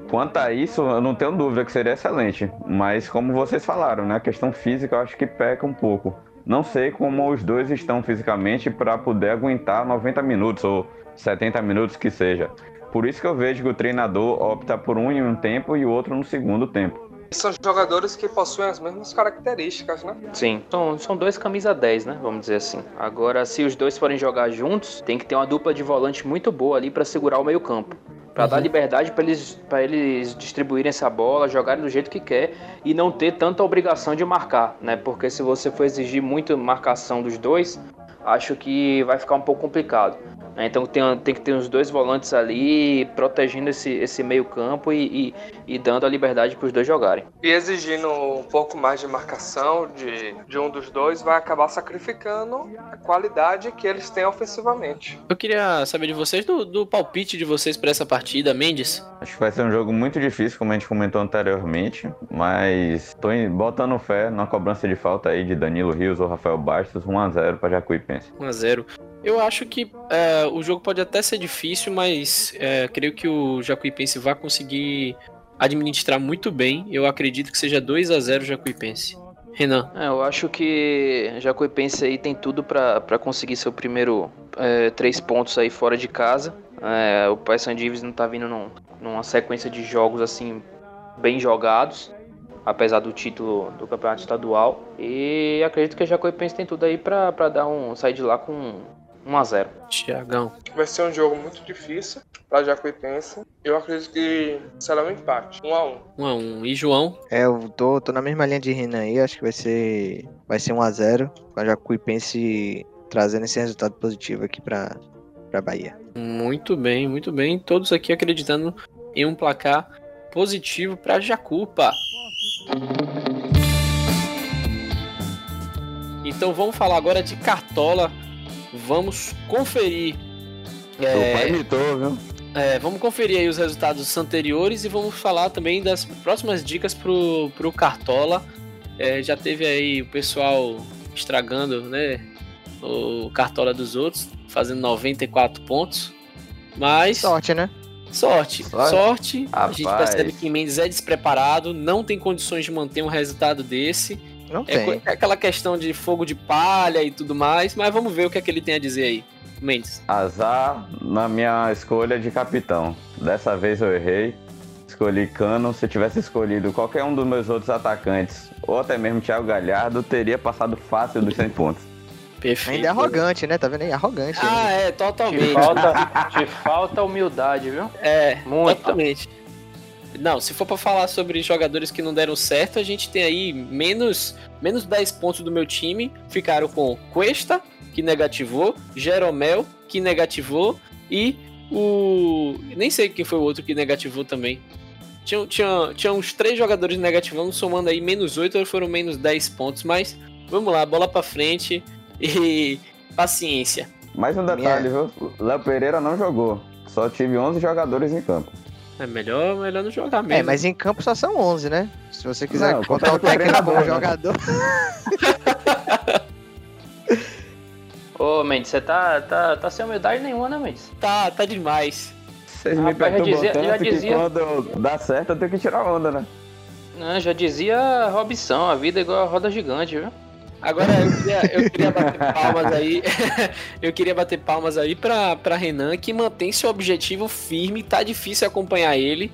Quanto a isso, eu não tenho dúvida que seria excelente. Mas como vocês falaram, né? A questão física eu acho que peca um pouco. Não sei como os dois estão fisicamente para poder aguentar 90 minutos ou 70 minutos que seja. Por isso que eu vejo que o treinador opta por um em um tempo e o outro no segundo tempo. São jogadores que possuem as mesmas características, né? Sim, são, são dois camisa 10, né? Vamos dizer assim. Agora, se os dois forem jogar juntos, tem que ter uma dupla de volante muito boa ali para segurar o meio-campo. Pra dar liberdade para eles, pra eles distribuírem essa bola, jogarem do jeito que quer e não ter tanta obrigação de marcar, né? Porque se você for exigir muito marcação dos dois, acho que vai ficar um pouco complicado. Né? Então tem, tem que ter os dois volantes ali protegendo esse, esse meio campo e, e, e dando a liberdade para os dois jogarem. E exigindo um pouco mais de marcação de, de um dos dois vai acabar sacrificando a qualidade que eles têm ofensivamente. Eu queria saber de vocês, do, do palpite de vocês para essa partida, Mendes. Acho que vai ser um jogo muito difícil, como a gente comentou anteriormente, mas tô em- botando fé na cobrança de falta aí de Danilo Rios ou Rafael Bastos, 1x0 para Jacuipense. 1x0. Eu acho que é, o jogo pode até ser difícil, mas é, creio que o Jacuipense vai conseguir administrar muito bem. Eu acredito que seja 2 a 0 Jacuipense. Renan, É, eu acho que Jacuipense aí tem tudo pra conseguir seu primeiro é, três pontos aí fora de casa. É, o Paysandu Divis não tá vindo num- numa sequência de jogos assim bem jogados, apesar do título do campeonato estadual. E acredito que a Jacuipense tem tudo aí pra dar um sair de lá com 1 a 0. Tiagão. Vai ser um jogo muito difícil para Jacuipense. Eu acredito que será um empate, 1 a 1 1x1. E João? É, eu tô, tô na mesma linha de Renan aí, acho que vai ser vai ser 1x0, com a Jacuipense trazendo esse resultado positivo aqui pra, pra Bahia. Muito bem, muito bem. Todos aqui acreditando em um placar positivo para Jacupa. Então vamos falar agora de Cartola. Vamos conferir. O pai É, imitou, viu? é, vamos conferir aí os resultados anteriores e vamos falar também das próximas dicas pro, pro Cartola. É, já teve aí o pessoal estragando, né? O Cartola dos outros, fazendo 94 pontos. Mas Sorte, né? Sorte, Sorte? sorte. A gente percebe que Mendes é despreparado, não tem condições de manter um resultado desse. Não É, tem. é aquela questão de fogo de palha e tudo mais, mas vamos ver o que é que ele tem a dizer aí. Mendes. Azar na minha escolha de capitão. Dessa vez eu errei. Escolhi Cano. Se eu tivesse escolhido qualquer um dos meus outros atacantes, ou até mesmo Thiago Galhardo, teria passado fácil dos 100 pontos. Perfeito. Ainda é arrogante, né? Tá vendo aí? Arrogante. Ah, ainda. é, Te totalmente. falta, te falta humildade, viu? É, Muita. totalmente. Não, se for pra falar sobre jogadores que não deram certo, a gente tem aí menos, menos 10 pontos do meu time. Ficaram com Cuesta, que negativou, Jeromel, que negativou, e o. Nem sei quem foi o outro que negativou também. Tinha, tinha, tinha uns três jogadores negativando, somando aí menos 8, foram menos 10 pontos. Mas vamos lá, bola pra frente e paciência. Mais um detalhe, viu? Léo Pereira não jogou. Só tive 11 jogadores em campo. É melhor, melhor não jogar mesmo. É, mas em campo só são 11, né? Se você quiser Não, contar o conta com o técnico como né? jogador. Ô, Mendes, você tá, tá, tá sem humildade nenhuma, né, Mendes? Tá, tá demais. Vocês me Rapaz, já perturbam dizia- já tanto dizia- que quando dá certo eu tenho que tirar onda, né? Não, já dizia Robson, a vida é igual a roda gigante, viu? Agora eu queria, eu queria bater palmas aí. eu queria bater palmas aí pra, pra Renan, que mantém seu objetivo firme. Tá difícil acompanhar ele.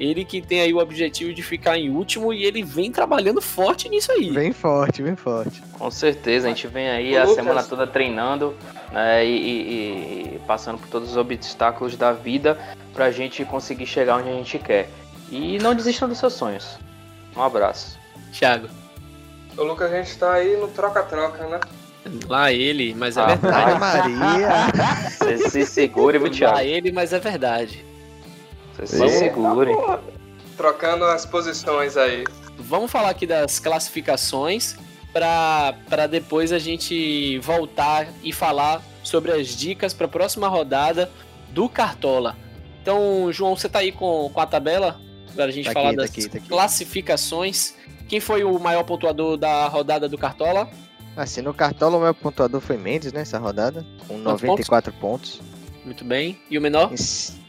Ele que tem aí o objetivo de ficar em último e ele vem trabalhando forte nisso aí. Bem forte, bem forte. Com certeza, a gente vem aí Ô, a Lucas. semana toda treinando né, e, e- e passando por todos os obstáculos da vida pra gente conseguir chegar onde a gente quer. E não desistam dos seus sonhos. Um abraço. Thiago, O Lucas, a gente tá aí no troca-troca, né? lá ele, mas é Ah, verdade. Maria. Você se segure, viu, Lá Thiago? ele, mas é verdade. Você se segure. Trocando as posições aí. Vamos falar aqui das classificações para depois a gente voltar e falar sobre as dicas para a próxima rodada do Cartola. Então, João, você tá aí com, com a tabela para a gente Tá falar aqui, tá das aqui, tá aqui. classificações. Quem foi o maior pontuador da rodada do Cartola? Assim, no cartola o meu pontuador foi Mendes, né? Essa rodada. Com 94 pontos. Muito bem. E o menor?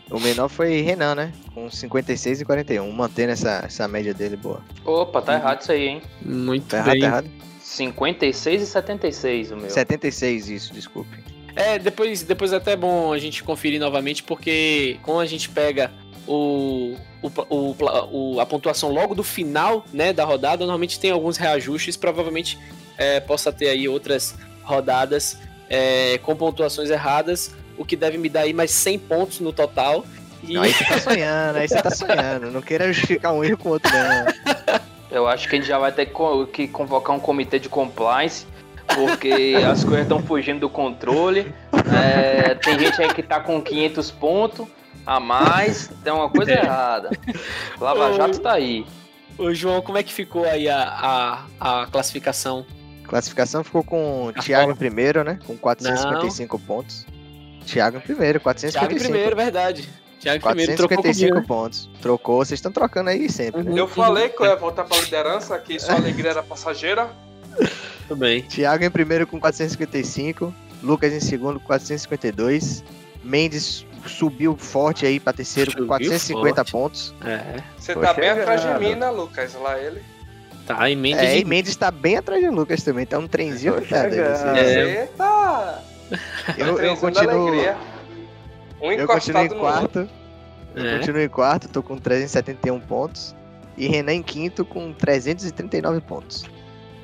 O menor foi Renan, né? Com 56 e 41, mantendo essa, essa média dele boa. Opa, tá errado isso aí, hein? Muito Tá errado, bem. tá errado? 56 e 76 o meu. 76, isso, desculpe. É, depois, depois é até bom a gente conferir novamente, porque quando a gente pega o, o, o- o- a pontuação logo do final né, da rodada, normalmente tem alguns reajustes, provavelmente é, possa ter aí outras rodadas é, com pontuações erradas, o que deve me dar aí mais 100 pontos no total. E Não, aí você tá sonhando, aí você tá sonhando. Não queira justificar um erro com o outro, não. Eu acho que a gente já vai ter que convocar um comitê de compliance, porque as coisas estão fugindo do controle. É, tem gente aí que tá com 500 pontos a mais, tem uma coisa errada. Lava Jato tá aí. Ô, João, como é que ficou aí a, a, a classificação? Classificação ficou com o Thiago em primeiro, né? Com 455 pontos. Thiago em primeiro, Thiago 455. em primeiro, verdade. Thiago em primeiro trocou 455 comigo. pontos. Trocou, vocês estão trocando aí sempre, né? Uhum. Eu falei que eu ia voltar pra liderança, que sua alegria era passageira. Tudo bem. Thiago em primeiro com 455. Lucas em segundo com 452. Mendes subiu forte aí pra terceiro Subiu com 450 forte. pontos. É, Você Tô tá bem atrás de chegando. mim, né, Lucas? Lá ele. tá, e Mendes É, e Mendes tá bem atrás de Lucas também. Tá um trenzinho apertado chegando. vocês. É. Tá. Eu, eu continuo. alegria. Um Eu continuo em outro. quarto. Eu É. continuo em quarto, tô com 371 pontos. E Renan em quinto com 339 pontos.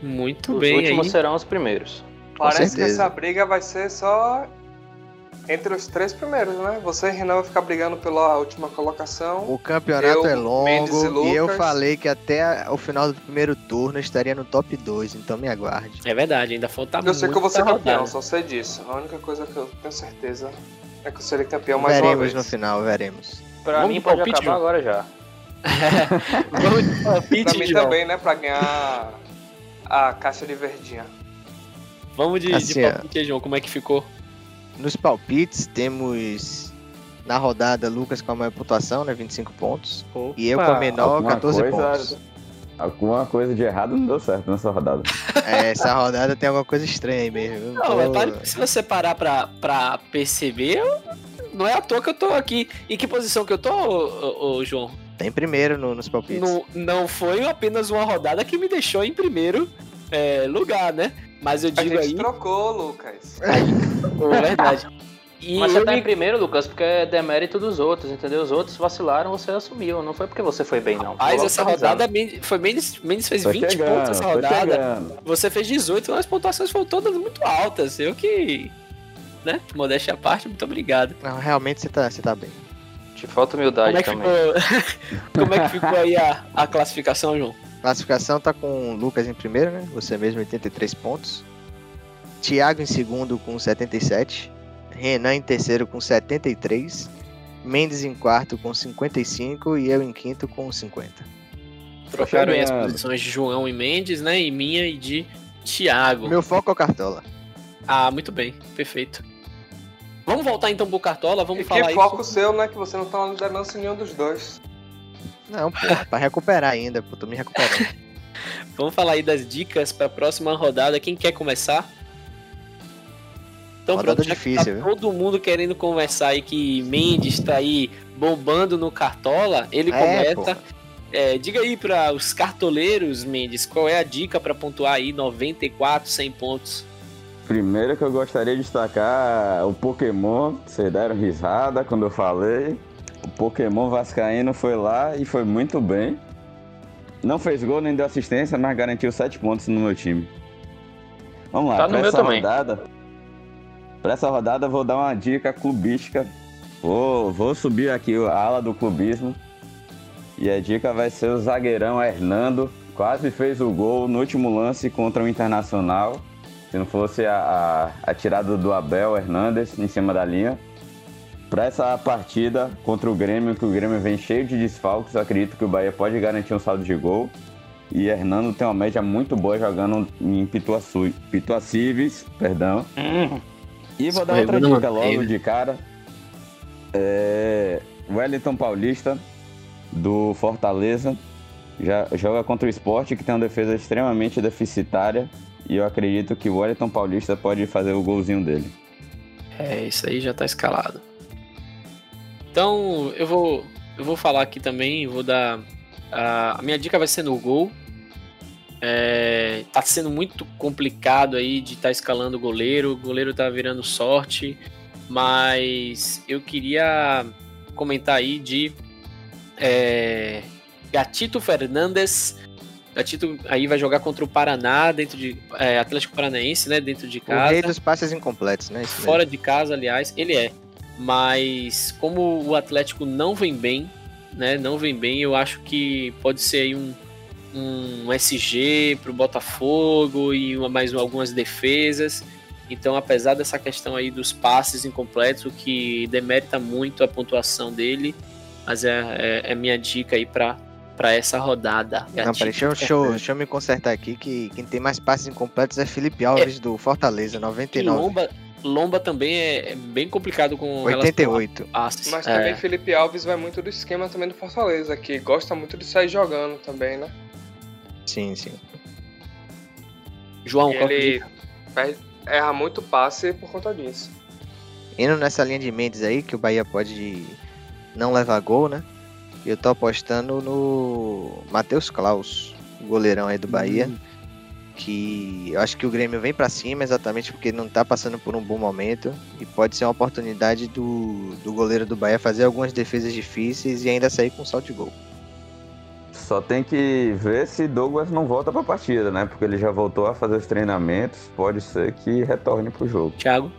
Muito Os bem últimos aí. serão os primeiros. Parece que essa briga vai ser só entre os três primeiros, né? Você e Renan vão ficar brigando pela última colocação. O campeonato Eu, é e longo e, eu falei que até o final do primeiro turno eu estaria no top 2, então me aguarde. É verdade, ainda falta Eu sei que eu vou ser campeão, rodada. só sei disso. A única coisa que eu tenho certeza é que eu serei campeão mais uma veremos vez. no final, veremos. Pra Vamos mim pode palpite, acabar agora já. Vamos de palpite, Pra mim João. também, né? Pra ganhar a caixa de verdinha. Vamos de, de Assim, ó. palpite, João. Como é que ficou? Nos palpites temos na rodada Lucas com a maior pontuação, né, 25 pontos. E eu com a menor, Alguma 14 coisa- pontos. Alguma coisa de errado não deu certo nessa rodada. É, essa rodada tem alguma coisa estranha aí mesmo. Não, Tô- é claro que se você parar pra, pra perceber, não é à toa que eu tô aqui. Em que posição que eu tô, ô, ô, ô, João? Tá em primeiro no- nos palpites. Não, não foi apenas uma rodada que me deixou em primeiro é, lugar, né? Mas eu A digo gente aí, trocou, Lucas. é verdade. E Mas você eu tá me- em primeiro, Lucas, porque é demérito dos outros, entendeu? Os outros vacilaram, você assumiu. Não foi porque você foi bem, não. Mas essa rodada Mendes- foi Mendes, Mendes fez Tô 20 chegando, pontos essa rodada. Você fez 18, as pontuações foram todas muito altas. Eu que. Né? Modéstia à parte, muito obrigado. Não, realmente você tá, você tá bem. Te falta humildade Como é que também. ficou, como é que ficou aí a, a classificação, João? Classificação tá com o Lucas em primeiro, né? Você mesmo, 83 pontos. Thiago em segundo com 77. Renan em terceiro com 73. Mendes em quarto com 55 e eu em quinto com 50. Trocaram aí as posições de João e Mendes, né? E minha e de Thiago. Meu foco é o Cartola. Ah, muito bem, perfeito. Vamos voltar então pro Cartola, vamos E falar que foco seu, né? Que você não tá na liderança em nenhum dos dois. Não, pô, pra recuperar ainda, pô, tô me recuperando. Vamos falar aí das dicas para a próxima rodada. Quem quer começar? Então, Rodada pronto, difícil, tá viu? todo mundo querendo conversar aí que Mendes tá aí bombando no Cartola, ele É, começa. É, diga aí para os cartoleiros, Mendes, qual é a dica para pontuar aí 94, 100 pontos? Primeiro que eu gostaria de destacar o Pokémon. Vocês deram risada quando eu falei. O Pokémon Vascaíno foi lá e foi muito bem. Não fez gol nem deu assistência, mas garantiu 7 pontos no meu time. Vamos lá, Tá meu essa também. rodada. Pra essa rodada vou dar uma dica clubística. Vou, vou subir aqui a ala do clubismo. E a dica vai ser o zagueirão Hernando. Quase fez o gol no último lance contra o Internacional. Se não fosse a, a, a tirada do Abel Hernandes em cima da linha. Para essa partida contra o Grêmio, que o Grêmio vem cheio de desfalques, eu acredito que o Bahia pode garantir um saldo de gol. E Hernando tem uma média muito boa jogando em Pituaçu, Pituacives, perdão. Hum, E vou dar outra dica logo de cara. É... Wellington Paulista, do Fortaleza, já joga contra o esporte, que tem uma defesa extremamente deficitária. E eu acredito que o Wellington Paulista pode fazer o golzinho dele. É, isso aí já tá escalado. Então, eu vou, eu vou falar aqui também, vou dar. A, a minha dica vai ser no gol. É, tá sendo muito complicado aí de estar tá escalando o goleiro. O goleiro tá virando sorte. Mas eu queria comentar aí de é, Gatito Fernandes. Gatito aí vai jogar contra o Paraná, dentro de. É, Atlético Paranaense, né? Dentro de casa. O rei dos passes incompletos, né? Fora de casa, aliás, ele é. Mas como o Atlético não vem bem, né? Não vem bem, eu acho que pode ser aí um, um SG para o Botafogo e uma, mais algumas defesas. Então, apesar dessa questão aí dos passes incompletos, o que demerita muito a pontuação dele, mas é, é, é minha dica aí para para essa rodada. Não, peraí, deixa, deixa, eu, deixa eu me consertar aqui que quem tem mais passes incompletos é Felipe Alves é. do Fortaleza, 99. Lomba, Lomba também é, é bem complicado com 88. Passes. Mas também é. Felipe Alves vai muito do esquema também do Fortaleza, que gosta muito de sair jogando também, né? Sim, sim. João, ele erra muito passe por conta disso. Indo nessa linha de Mendes aí, que o Bahia pode não levar gol, né? Eu tô apostando no Matheus Klaus, goleirão aí do Bahia. Hum. Que eu acho que o Grêmio vem para cima exatamente porque não tá passando por um bom momento. E pode ser uma oportunidade do, do goleiro do Bahia fazer algumas defesas difíceis e ainda sair com salto de gol. Só tem que ver se Douglas não volta para a partida, né? Porque ele já voltou a fazer os treinamentos. Pode ser que retorne pro jogo. Thiago?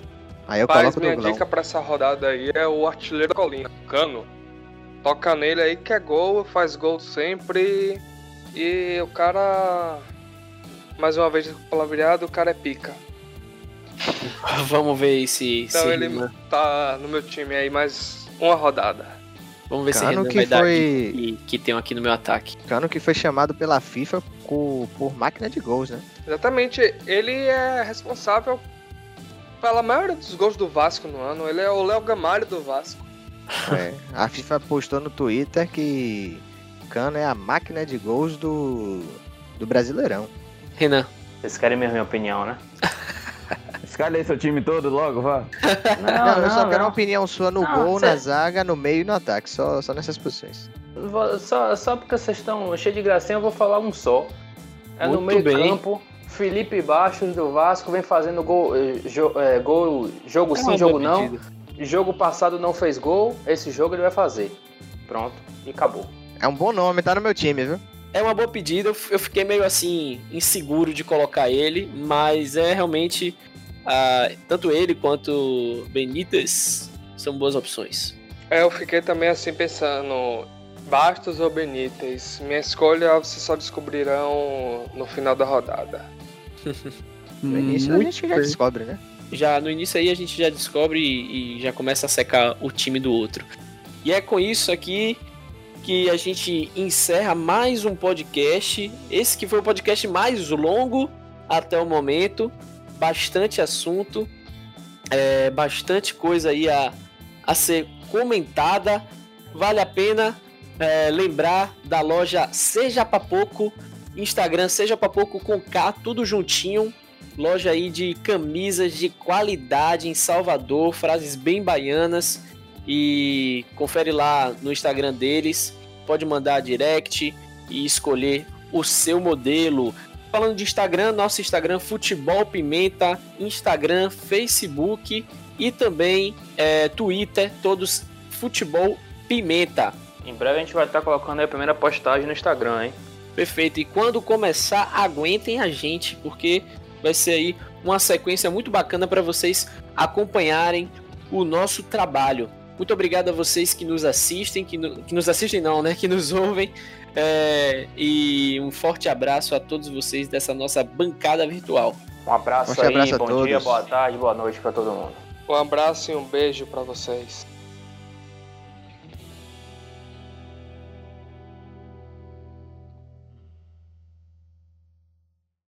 Aí eu Mas minha dica para essa rodada aí é o artilheiro da colina, Cano. Toca nele aí que é gol, faz gol sempre. E o cara. Mais uma vez palavreado, o cara é pica. Vamos ver se. Então se ele tá no meu time aí mais uma rodada. Vamos ver Cano se vai foi... que, que tem aqui no meu ataque. Cano que foi chamado pela FIFA por, por máquina de gols, né? Exatamente. Ele é responsável pela maioria dos gols do Vasco no ano. Ele é o Léo Gamalho do Vasco. É, a FIFA postou no Twitter que Cano é a máquina de gols do, do Brasileirão. Renan. Vocês querem minha opinião, né? Escalhe aí seu time todo logo, vá. Não, não, não eu só não. quero uma opinião sua no gol, cê... na zaga, no meio e no ataque. Só, só nessas posições. Só, só porque vocês estão cheios de gracinha, eu vou falar um só. É Muito no meio bem. campo. Felipe Bastos do Vasco vem fazendo gol, eh, jo, é, gol jogo é sim, jogo não. Pedido. Jogo passado não fez gol, esse jogo ele vai fazer. Pronto, e acabou. É um bom nome, tá no meu time, viu? É uma boa pedida, eu fiquei meio assim, inseguro de colocar ele, mas é realmente ah, tanto ele quanto Benítez são boas opções. É, eu fiquei também assim pensando, Bastos ou Benítez? Minha escolha vocês só descobrirão no final da rodada. no início a gente já descobre, né? Já no início aí a gente já descobre e, e já começa a secar o time do outro. E é com isso aqui que a gente encerra mais um podcast. Esse que foi o podcast mais longo até o momento bastante assunto, é, bastante coisa aí a, a ser comentada. Vale a pena é, lembrar da loja Seja Papoco, Instagram Seja Papoco com K, tudo juntinho. Loja aí de camisas de qualidade em Salvador, frases bem baianas. E confere lá no Instagram deles. Pode mandar direct e escolher o seu modelo. Falando de Instagram, nosso Instagram Futebol Pimenta, Instagram, Facebook e também é, Twitter, todos Futebol Pimenta. Em breve a gente vai estar colocando a primeira postagem no Instagram, hein? Perfeito. E quando começar, aguentem a gente, porque vai ser aí uma sequência muito bacana para vocês acompanharem o nosso trabalho. Muito obrigado a vocês que nos assistem, que, no, que nos assistem não, né? Que nos ouvem. É, e um forte abraço a todos vocês dessa nossa bancada virtual. Um abraço forte aí, abraço bom dia, boa tarde, boa noite para todo mundo. Um abraço e um beijo para vocês.